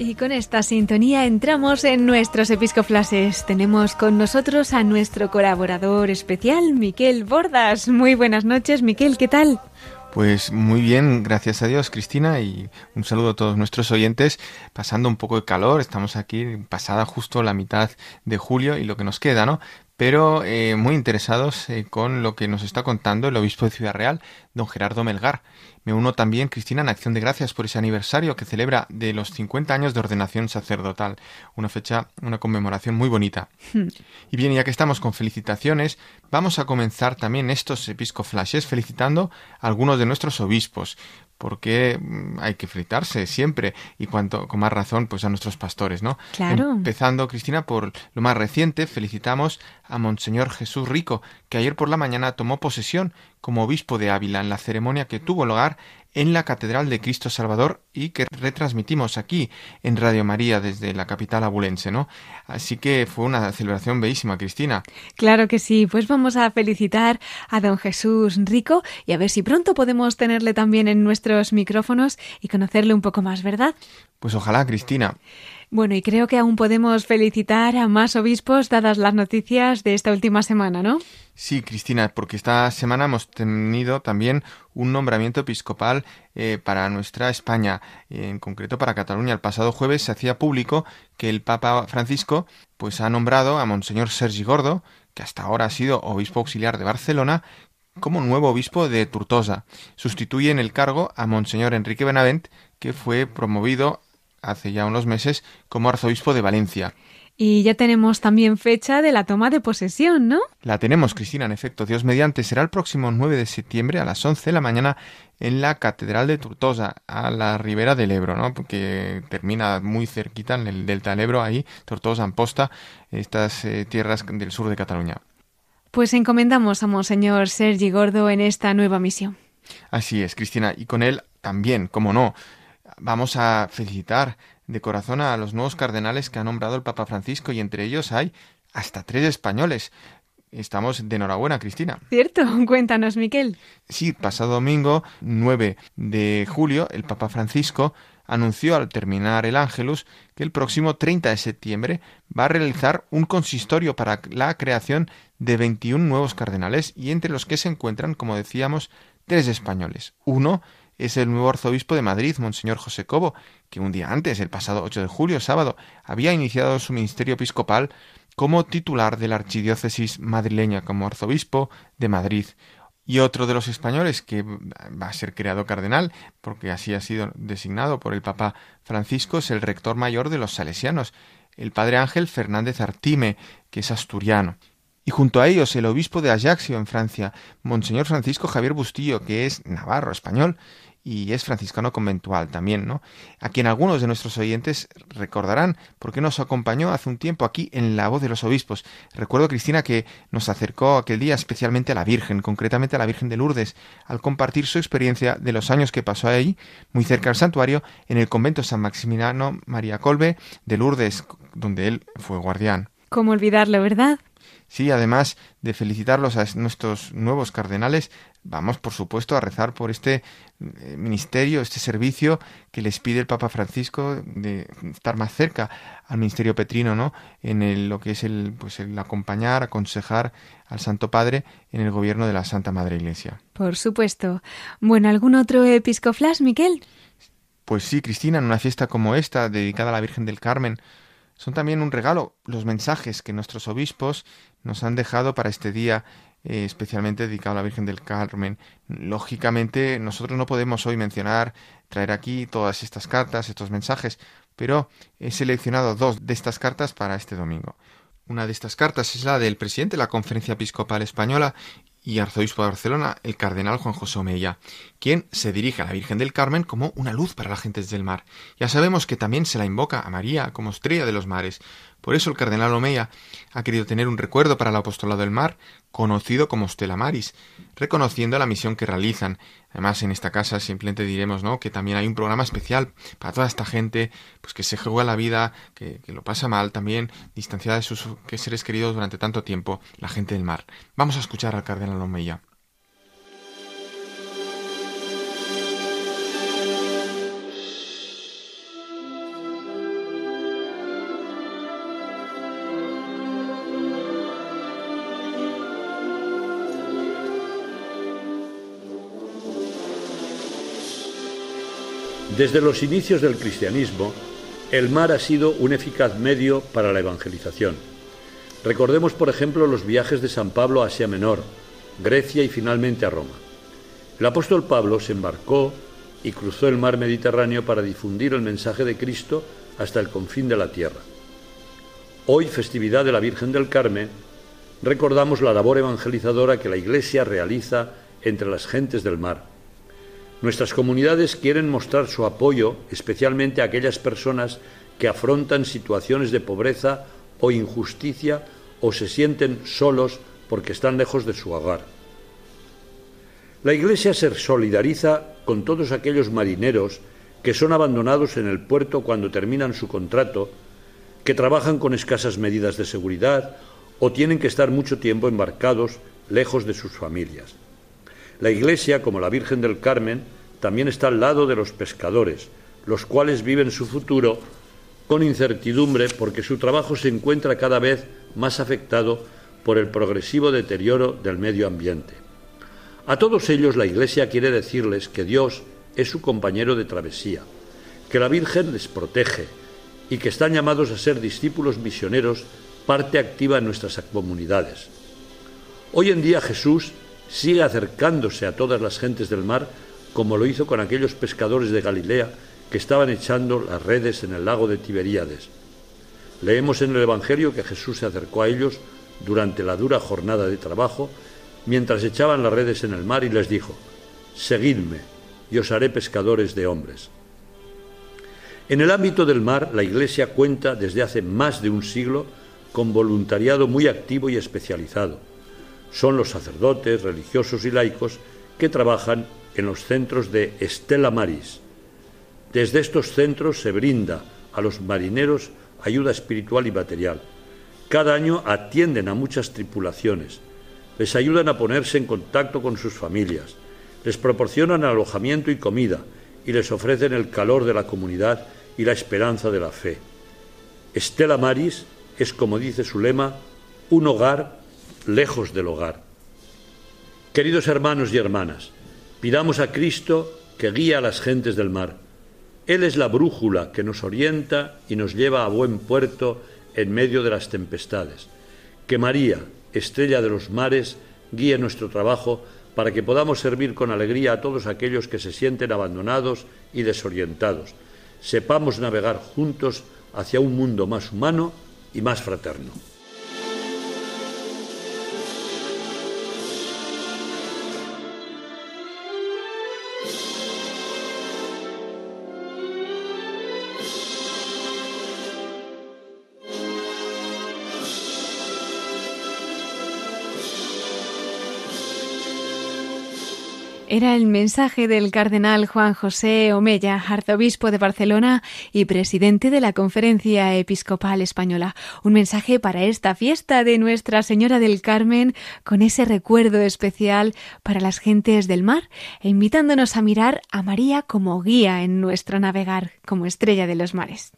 Y con esta sintonía entramos en nuestros episcoflases. Tenemos con nosotros a nuestro colaborador especial, Miquel Bordas. Muy buenas noches, Miquel, ¿qué tal? Pues muy bien, gracias a Dios, Cristina, y un saludo a todos nuestros oyentes. Pasando un poco de calor, estamos aquí pasada justo la mitad de julio y lo que nos queda, ¿no? Pero eh, muy interesados eh, con lo que nos está contando el obispo de Ciudad Real, don Gerardo Melgar. Me uno también, Cristina, en acción de gracias por ese aniversario que celebra de los 50 años de ordenación sacerdotal. Una fecha, una conmemoración muy bonita. Hmm. Y bien, ya que estamos con felicitaciones, vamos a comenzar también estos episcoflashes felicitando a algunos de nuestros obispos porque mm, hay que fritarse siempre y cuanto con más razón pues a nuestros pastores, ¿no? Claro. Empezando Cristina por lo más reciente, felicitamos a Monseñor Jesús Rico, que ayer por la mañana tomó posesión como obispo de Ávila en la ceremonia que tuvo lugar en la Catedral de Cristo Salvador y que retransmitimos aquí en Radio María desde la capital abulense, ¿no? Así que fue una celebración bellísima, Cristina. Claro que sí, pues vamos a felicitar a don Jesús Rico y a ver si pronto podemos tenerle también en nuestros micrófonos y conocerle un poco más, ¿verdad? Pues ojalá, Cristina. Bueno, y creo que aún podemos felicitar a más obispos dadas las noticias de esta última semana, ¿no? Sí, Cristina, porque esta semana hemos tenido también un nombramiento episcopal eh, para nuestra España, en concreto para Cataluña. El pasado jueves se hacía público que el Papa Francisco pues ha nombrado a Monseñor Sergi Gordo, que hasta ahora ha sido obispo auxiliar de Barcelona, como nuevo obispo de Tortosa. Sustituye en el cargo a Monseñor Enrique Benavent, que fue promovido hace ya unos meses como arzobispo de Valencia. Y ya tenemos también fecha de la toma de posesión, ¿no? La tenemos, Cristina, en efecto. Dios mediante será el próximo 9 de septiembre a las 11 de la mañana en la Catedral de Tortosa, a la ribera del Ebro, ¿no? Porque termina muy cerquita en el delta del Ebro, ahí, Tortosa, Amposta, estas eh, tierras del sur de Cataluña. Pues encomendamos a Monseñor Sergi Gordo en esta nueva misión. Así es, Cristina, y con él también, como no, vamos a felicitar de corazón a los nuevos cardenales que ha nombrado el Papa Francisco y entre ellos hay hasta tres españoles. Estamos de enhorabuena, Cristina. Cierto, cuéntanos, Miquel. Sí, pasado domingo 9 de julio, el Papa Francisco anunció al terminar el Ángelus que el próximo 30 de septiembre va a realizar un consistorio para la creación de 21 nuevos cardenales y entre los que se encuentran, como decíamos, tres españoles. Uno es el nuevo arzobispo de Madrid, Monseñor José Cobo, que un día antes, el pasado 8 de julio, sábado, había iniciado su ministerio episcopal como titular de la archidiócesis madrileña, como arzobispo de Madrid. Y otro de los españoles que va a ser creado cardenal, porque así ha sido designado por el Papa Francisco, es el rector mayor de los salesianos, el padre Ángel Fernández Artime, que es asturiano y junto a ellos el obispo de Ajaccio en Francia, Monseñor Francisco Javier Bustillo, que es navarro español y es franciscano conventual también, ¿no? A quien algunos de nuestros oyentes recordarán porque nos acompañó hace un tiempo aquí en La Voz de los Obispos. Recuerdo, Cristina, que nos acercó aquel día especialmente a la Virgen, concretamente a la Virgen de Lourdes, al compartir su experiencia de los años que pasó ahí, muy cerca del santuario, en el convento San Maximiliano María Colbe de Lourdes, donde él fue guardián. ¿Cómo olvidarlo, verdad? Sí, además de felicitarlos a nuestros nuevos cardenales, vamos por supuesto a rezar por este eh, ministerio, este servicio que les pide el Papa Francisco de estar más cerca al ministerio petrino, ¿no? En lo que es el, pues el acompañar, aconsejar al Santo Padre en el gobierno de la Santa Madre Iglesia. Por supuesto. Bueno, ¿algún otro episcoflash, Miquel? Pues sí, Cristina, en una fiesta como esta, dedicada a la Virgen del Carmen, son también un regalo los mensajes que nuestros obispos nos han dejado para este día eh, especialmente dedicado a la Virgen del Carmen. Lógicamente, nosotros no podemos hoy mencionar, traer aquí todas estas cartas, estos mensajes, pero he seleccionado dos de estas cartas para este domingo. Una de estas cartas es la del presidente de la Conferencia Episcopal Española y arzobispo de Barcelona, el cardenal Juan José Omeya, quien se dirige a la Virgen del Carmen como una luz para las gentes del mar. Ya sabemos que también se la invoca a María como estrella de los mares, por eso el cardenal Omeya ha querido tener un recuerdo para el apostolado del mar, conocido como Stella Maris, reconociendo la misión que realizan. Además, en esta casa simplemente diremos ¿no? que también hay un programa especial para toda esta gente pues que se juega la vida, que, lo pasa mal también, distanciada de sus seres queridos durante tanto tiempo, la gente del mar. Vamos a escuchar al cardenal Omeya. Desde los inicios del cristianismo, el mar ha sido un eficaz medio para la evangelización. Recordemos, por ejemplo, los viajes de San Pablo a Asia Menor, Grecia y finalmente a Roma. El apóstol Pablo se embarcó y cruzó el mar Mediterráneo para difundir el mensaje de Cristo hasta el confín de la tierra. Hoy, festividad de la Virgen del Carmen, recordamos la labor evangelizadora que la Iglesia realiza entre las gentes del mar. Nuestras comunidades quieren mostrar su apoyo especialmente a aquellas personas que afrontan situaciones de pobreza o injusticia o se sienten solos porque están lejos de su hogar. La Iglesia se solidariza con todos aquellos marineros que son abandonados en el puerto cuando terminan su contrato, que trabajan con escasas medidas de seguridad o tienen que estar mucho tiempo embarcados lejos de sus familias. La Iglesia, como la Virgen del Carmen, también está al lado de los pescadores, los cuales viven su futuro con incertidumbre porque su trabajo se encuentra cada vez más afectado por el progresivo deterioro del medio ambiente. A todos ellos la Iglesia quiere decirles que Dios es su compañero de travesía, que la Virgen les protege y que están llamados a ser discípulos misioneros, parte activa en nuestras comunidades. Hoy en día Jesús sigue acercándose a todas las gentes del mar, como lo hizo con aquellos pescadores de Galilea que estaban echando las redes en el lago de Tiberíades. Leemos en el Evangelio que Jesús se acercó a ellos durante la dura jornada de trabajo, mientras echaban las redes en el mar y les dijo, Seguidme, y os haré pescadores de hombres. En el ámbito del mar, la Iglesia cuenta desde hace más de un siglo con voluntariado muy activo y especializado. Son los sacerdotes, religiosos y laicos que trabajan en los centros de Estela Maris, desde estos centros se brinda a los marineros ayuda espiritual y material. Cada año atienden a muchas tripulaciones, les ayudan a ponerse en contacto con sus familias, les proporcionan alojamiento y comida y les ofrecen el calor de la comunidad y la esperanza de la fe. Estela Maris es, como dice su lema, un hogar lejos del hogar. Queridos hermanos y hermanas, pidamos a Cristo que guíe a las gentes del mar él es la brújula que nos orienta y nos lleva a buen puerto en medio de las tempestades. Que María, estrella de los mares, guíe nuestro trabajo para que podamos servir con alegría a todos aquellos que se sienten abandonados y desorientados. Sepamos navegar juntos hacia un mundo más humano y más fraterno. Era el mensaje del cardenal Juan José Omella, arzobispo de Barcelona y presidente de la Conferencia Episcopal Española. Un mensaje para esta fiesta de Nuestra Señora del Carmen, con ese recuerdo especial para las gentes del mar, e invitándonos a mirar a María como guía en nuestro navegar, como estrella de los mares.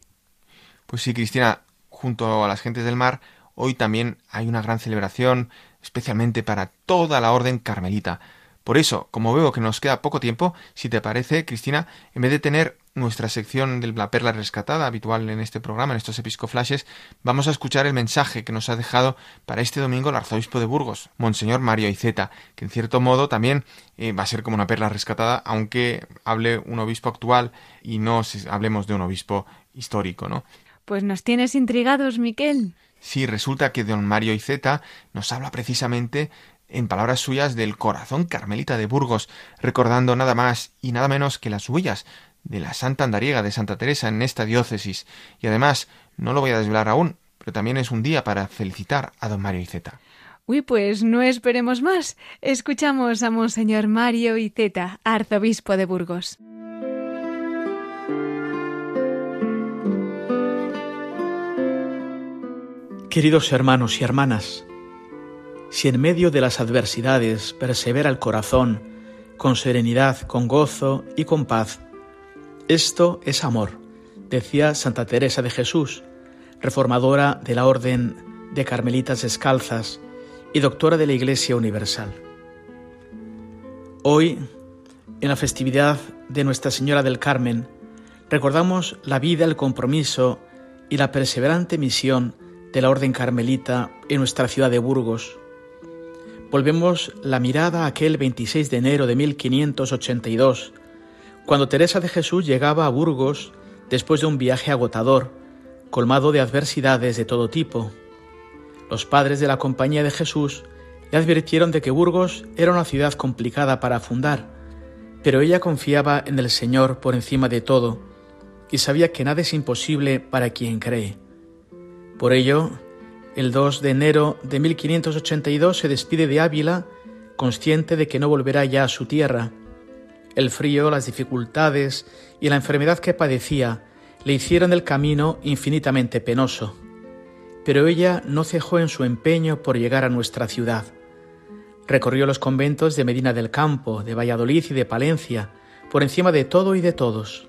Pues sí, Cristina, junto a las gentes del mar, hoy también hay una gran celebración, especialmente para toda la orden carmelita por eso, como veo que nos queda poco tiempo, si te parece, Cristina, en vez de tener nuestra sección de la perla rescatada habitual en este programa, en estos episcoflashes, vamos a escuchar el mensaje que nos ha dejado para este domingo el arzobispo de Burgos, Monseñor Mario Iceta, que en cierto modo también eh, va a ser como una perla rescatada, aunque hable un obispo actual y no hablemos de un obispo histórico, ¿no? Pues nos tienes intrigados, Miquel. Sí, resulta que don Mario Iceta nos habla precisamente en palabras suyas del corazón carmelita de Burgos, recordando nada más y nada menos que las huellas de la Santa Andariega de Santa Teresa en esta diócesis. Y además, no lo voy a desvelar aún, pero también es un día para felicitar a don Mario Iceta. Uy, pues no esperemos más. Escuchamos a Monseñor Mario Iceta, arzobispo de Burgos. Queridos hermanos y hermanas, si en medio de las adversidades persevera el corazón, con serenidad, con gozo y con paz, esto es amor, decía Santa Teresa de Jesús, reformadora de la Orden de Carmelitas Descalzas y doctora de la Iglesia Universal. Hoy, en la festividad de Nuestra Señora del Carmen, recordamos la vida, el compromiso y la perseverante misión de la Orden Carmelita en nuestra ciudad de Burgos. Volvemos la mirada a aquel 26 de enero de 1582, cuando Teresa de Jesús llegaba a Burgos después de un viaje agotador, colmado de adversidades de todo tipo. Los padres de la Compañía de Jesús le advirtieron de que Burgos era una ciudad complicada para fundar, pero ella confiaba en el Señor por encima de todo y sabía que nada es imposible para quien cree. Por ello, el 2 de enero de 1582 se despide de Ávila, consciente de que no volverá ya a su tierra. El frío, las dificultades y la enfermedad que padecía le hicieron el camino infinitamente penoso. Pero ella no cejó en su empeño por llegar a nuestra ciudad. Recorrió los conventos de Medina del Campo, de Valladolid y de Palencia, por encima de todo y de todos.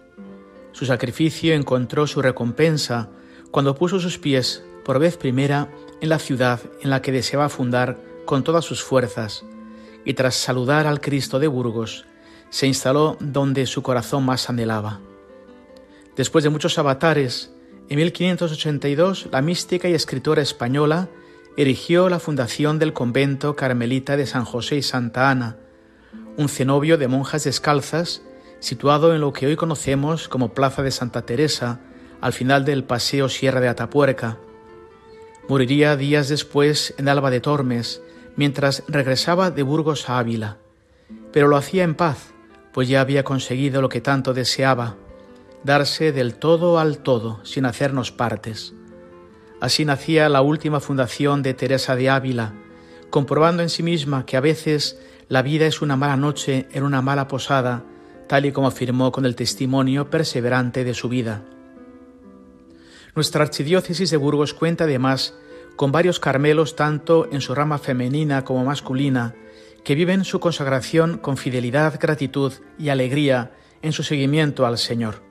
Su sacrificio encontró su recompensa cuando puso sus pies por vez primera en la ciudad en la que deseaba fundar con todas sus fuerzas, y tras saludar al Cristo de Burgos, se instaló donde su corazón más anhelaba. Después de muchos avatares, en 1582 la mística y escritora española erigió la fundación del convento carmelita de San José y Santa Ana, un cenobio de monjas descalzas situado en lo que hoy conocemos como Plaza de Santa Teresa, al final del Paseo Sierra de Atapuerca. Moriría días después en Alba de Tormes, mientras regresaba de Burgos a Ávila, pero lo hacía en paz, pues ya había conseguido lo que tanto deseaba, darse del todo al todo, sin hacernos partes. Así nacía la última fundación de Teresa de Ávila, comprobando en sí misma que a veces la vida es una mala noche en una mala posada, tal y como afirmó con el testimonio perseverante de su vida. Nuestra archidiócesis de Burgos cuenta además con varios carmelos tanto en su rama femenina como masculina, que viven su consagración con fidelidad, gratitud y alegría en su seguimiento al Señor.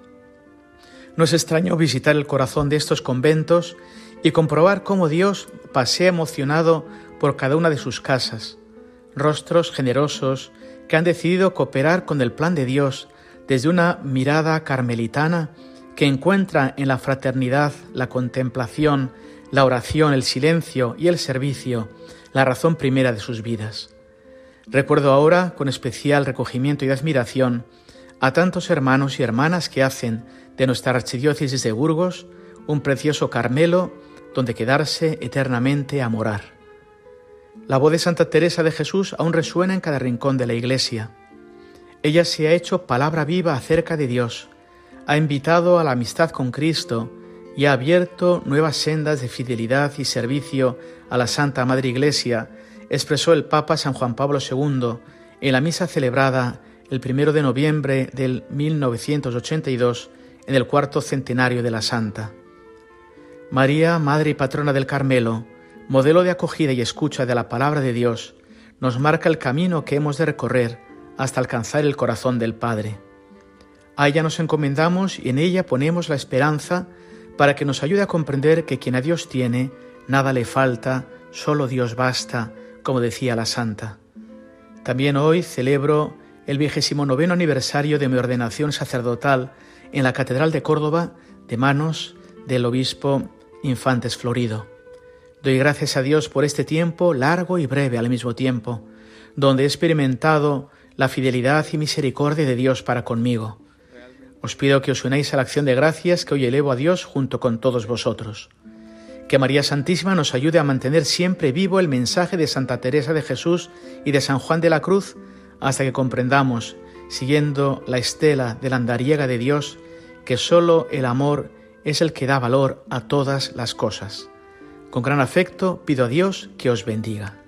No es extraño visitar el corazón de estos conventos y comprobar cómo Dios pasea emocionado por cada una de sus casas, rostros generosos que han decidido cooperar con el plan de Dios desde una mirada carmelitana que encuentra en la fraternidad, la contemplación, la oración, el silencio y el servicio la razón primera de sus vidas. Recuerdo ahora, con especial recogimiento y admiración, a tantos hermanos y hermanas que hacen de nuestra archidiócesis de Burgos un precioso Carmelo donde quedarse eternamente a morar. La voz de Santa Teresa de Jesús aún resuena en cada rincón de la Iglesia. Ella se ha hecho palabra viva acerca de Dios, ha invitado a la amistad con Cristo y ha abierto nuevas sendas de fidelidad y servicio a la Santa Madre Iglesia, expresó el Papa San Juan Pablo II en la misa celebrada el primero de noviembre del 1982 en el cuarto centenario de la Santa. María, Madre y Patrona del Carmelo, modelo de acogida y escucha de la palabra de Dios, nos marca el camino que hemos de recorrer hasta alcanzar el corazón del Padre. A ella nos encomendamos y en ella ponemos la esperanza para que nos ayude a comprender que quien a Dios tiene, nada le falta, solo Dios basta, como decía la Santa. También hoy celebro el vigésimo noveno aniversario de mi ordenación sacerdotal en la Catedral de Córdoba de manos del obispo Infantes Florido. Doy gracias a Dios por este tiempo largo y breve al mismo tiempo, donde he experimentado la fidelidad y misericordia de Dios para conmigo os pido que os unáis a la acción de gracias que hoy elevo a Dios junto con todos vosotros. Que María Santísima nos ayude a mantener siempre vivo el mensaje de Santa Teresa de Jesús y de San Juan de la Cruz hasta que comprendamos, siguiendo la estela de la andariega de Dios, que sólo el amor es el que da valor a todas las cosas. Con gran afecto pido a Dios que os bendiga.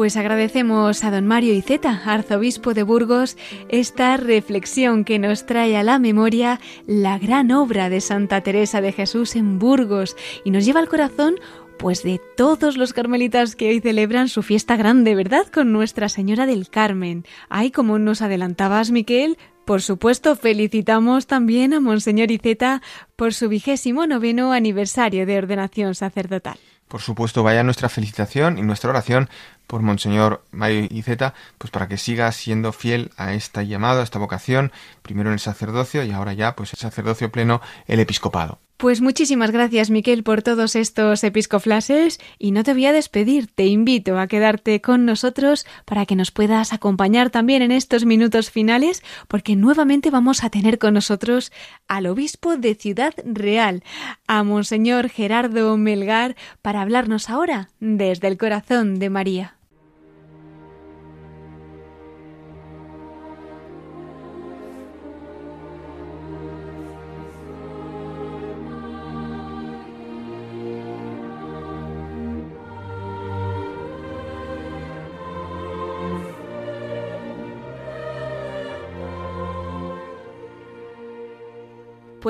Pues agradecemos a don Mario Iceta, arzobispo de Burgos, esta reflexión que nos trae a la memoria la gran obra de Santa Teresa de Jesús en Burgos y nos lleva al corazón pues de todos los carmelitas que hoy celebran su fiesta grande, ¿verdad? Con Nuestra Señora del Carmen. Ay, como nos adelantabas, Miquel, por supuesto, felicitamos también a Monseñor Iceta por su vigésimo noveno aniversario de ordenación sacerdotal. Por supuesto, vaya nuestra felicitación y nuestra oración por Monseñor Mario Iceta, pues para que siga siendo fiel a esta llamada, a esta vocación, primero en el sacerdocio y ahora ya, pues el sacerdocio pleno, el episcopado. Pues muchísimas gracias, Miquel, por todos estos episcoflases y no te voy a despedir, te invito a quedarte con nosotros para que nos puedas acompañar también en estos minutos finales, porque nuevamente vamos a tener con nosotros al obispo de Ciudad Real, a Monseñor Gerardo Melgar, para hablarnos ahora desde el corazón de María.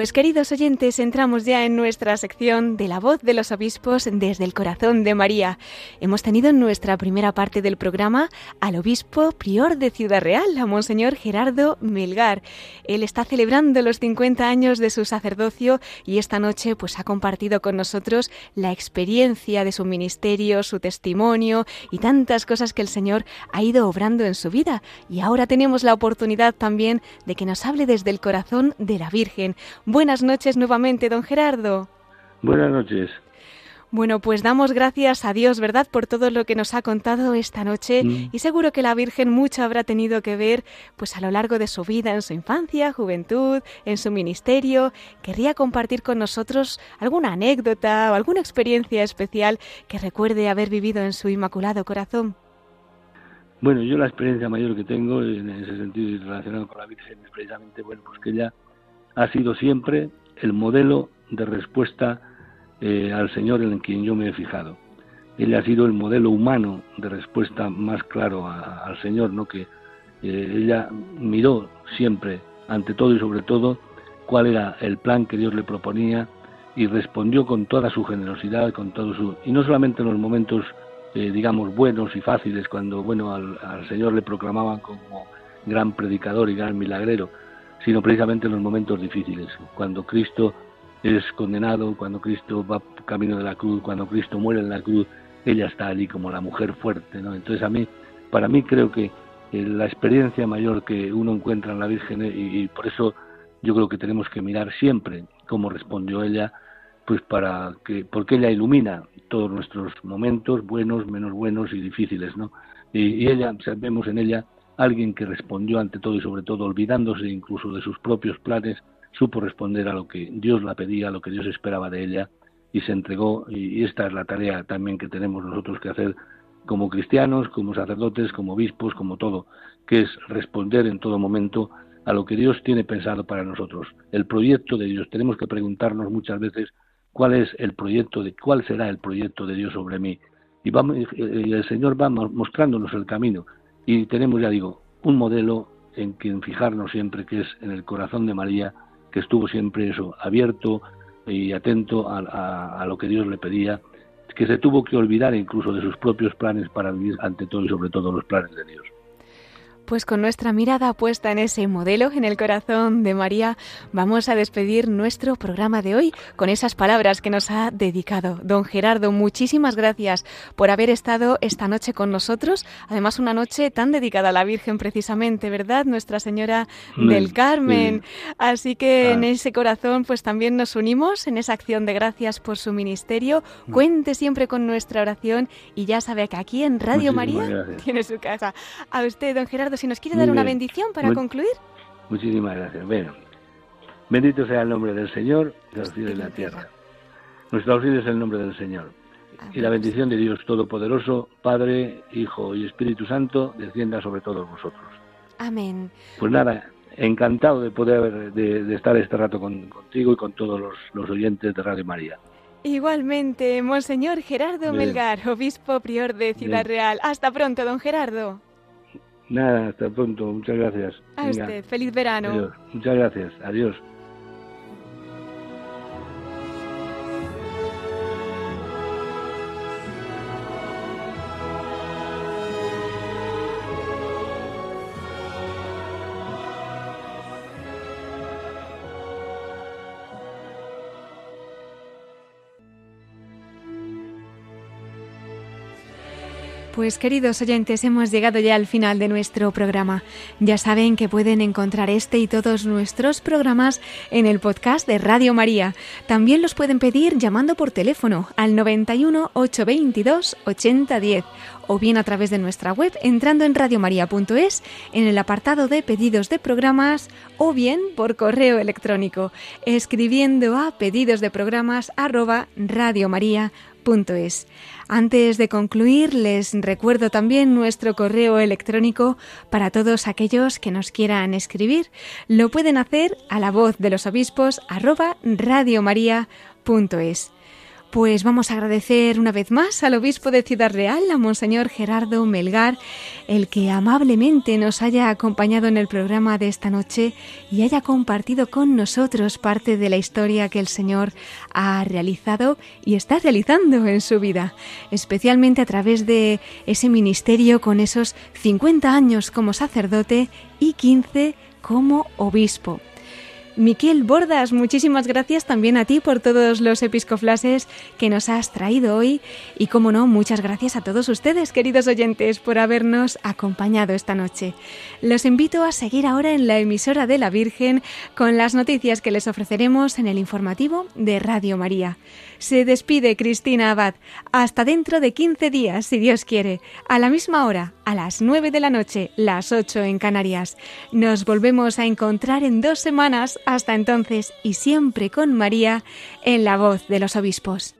Pues queridos oyentes, entramos ya en nuestra sección de la voz de los obispos desde el corazón de María. Hemos tenido en nuestra primera parte del programa al obispo prior de Ciudad Real, a Monseñor Gerardo Melgar. Él está celebrando los 50 años de su sacerdocio y esta noche pues ha compartido con nosotros la experiencia de su ministerio, su testimonio y tantas cosas que el Señor ha ido obrando en su vida. Y ahora tenemos la oportunidad también de que nos hable desde el corazón de la Virgen Buenas noches nuevamente, don Gerardo. Buenas noches. Bueno, pues damos gracias a Dios, ¿verdad?, por todo lo que nos ha contado esta noche mm. y seguro que la Virgen mucho habrá tenido que ver pues a lo largo de su vida, en su infancia, juventud, en su ministerio. Querría compartir con nosotros alguna anécdota o alguna experiencia especial que recuerde haber vivido en su inmaculado corazón. Bueno, yo la experiencia mayor que tengo en ese sentido y relacionado con la Virgen es precisamente, bueno, pues que ella ha sido siempre el modelo de respuesta eh, al Señor en quien yo me he fijado. Ella ha sido el modelo humano de respuesta más claro al Señor, ¿no? que eh, ella miró siempre, ante todo y sobre todo, cuál era el plan que Dios le proponía y respondió con toda su generosidad, con todo su y no solamente en los momentos eh, digamos buenos y fáciles cuando bueno al, al Señor le proclamaban como gran predicador y gran milagrero, sino precisamente en los momentos difíciles, cuando Cristo es condenado, cuando Cristo va camino de la cruz, cuando Cristo muere en la cruz, ella está allí como la mujer fuerte, ¿no? Entonces a mí, para mí creo que eh, la experiencia mayor que uno encuentra en la Virgen y, por eso yo creo que tenemos que mirar siempre cómo respondió ella, pues para que, porque ella ilumina todos nuestros momentos, buenos, menos buenos y difíciles, ¿no? Y, y ella, vemos en ella alguien que respondió ante todo y sobre todo olvidándose incluso de sus propios planes, supo responder a lo que Dios la pedía, a lo que Dios esperaba de ella y se entregó y esta es la tarea también que tenemos nosotros que hacer como cristianos, como sacerdotes, como obispos, como todo, que es responder en todo momento a lo que Dios tiene pensado para nosotros, el proyecto de Dios. Tenemos que preguntarnos muchas veces cuál es el proyecto de cuál será el proyecto de Dios sobre mí. Y, vamos, y el Señor va mostrándonos el camino. Y tenemos, ya digo, un modelo en quien fijarnos siempre, que es en el corazón de María, que estuvo siempre eso, abierto y atento a, a, lo que Dios le pedía, que se tuvo que olvidar incluso de sus propios planes para vivir ante todo y sobre todo los planes de Dios. Pues con nuestra mirada puesta en ese modelo, en el corazón de María, vamos a despedir nuestro programa de hoy con esas palabras que nos ha dedicado. Don Gerardo, muchísimas gracias por haber estado esta noche con nosotros. Además, una noche tan dedicada a la Virgen precisamente, ¿verdad? Nuestra Señora del Carmen. Así que en ese corazón, pues también nos unimos en esa acción de gracias por su ministerio. Mm. Cuente siempre con nuestra oración y ya sabe que aquí en Radio María tiene su casa. A usted, don Gerardo, si nos quiere dar una bendición para concluir. Muchísimas gracias. Bueno, bendito sea el nombre del Señor, de los cielos y la tierra. Nuestro auxilio es el nombre del Señor. Y la bendición de Dios Todopoderoso, Padre, Hijo y Espíritu Santo, descienda sobre todos vosotros. Amén. Pues nada, encantado de poder de, estar este rato contigo y con todos los, oyentes de Radio María. Igualmente, Monseñor Gerardo Melgar, obispo prior de Ciudad Real. Hasta pronto, don Gerardo. Nada, hasta pronto. Muchas gracias. A usted. Feliz verano. Muchas gracias. Adiós. Pues queridos oyentes, hemos llegado ya al final de nuestro programa. Ya saben que pueden encontrar este y todos nuestros programas en el podcast de Radio María. También los pueden pedir llamando por teléfono al 91 822 8010 o bien a través de nuestra web entrando en radiomaria.es en el apartado de pedidos de programas o bien por correo electrónico escribiendo a pedidos de programas antes de concluir, les recuerdo también nuestro correo electrónico para todos aquellos que nos quieran escribir. Lo pueden hacer a la voz de los obispos arroba. Pues vamos a agradecer una vez más al obispo de Ciudad Real, a Monseñor Gerardo Melgar, el que amablemente nos haya acompañado en el programa de esta noche y haya compartido con nosotros parte de la historia que el Señor ha realizado y está realizando en su vida, especialmente a través de ese ministerio con esos 50 años como sacerdote y 15 como obispo. Miquel Bordas, muchísimas gracias también a ti por todos los episcoflases que nos has traído hoy y, como no, muchas gracias a todos ustedes, queridos oyentes, por habernos acompañado esta noche. Los invito a seguir ahora en la emisora de la Virgen con las noticias que les ofreceremos en el informativo de Radio María. Se despide Cristina Abad. Hasta dentro de 15 días, si Dios quiere, a la misma hora, a las 9 de la noche, las 8 en Canarias. Nos volvemos a encontrar en dos semanas. Hasta entonces, y siempre con María, en la voz de los obispos.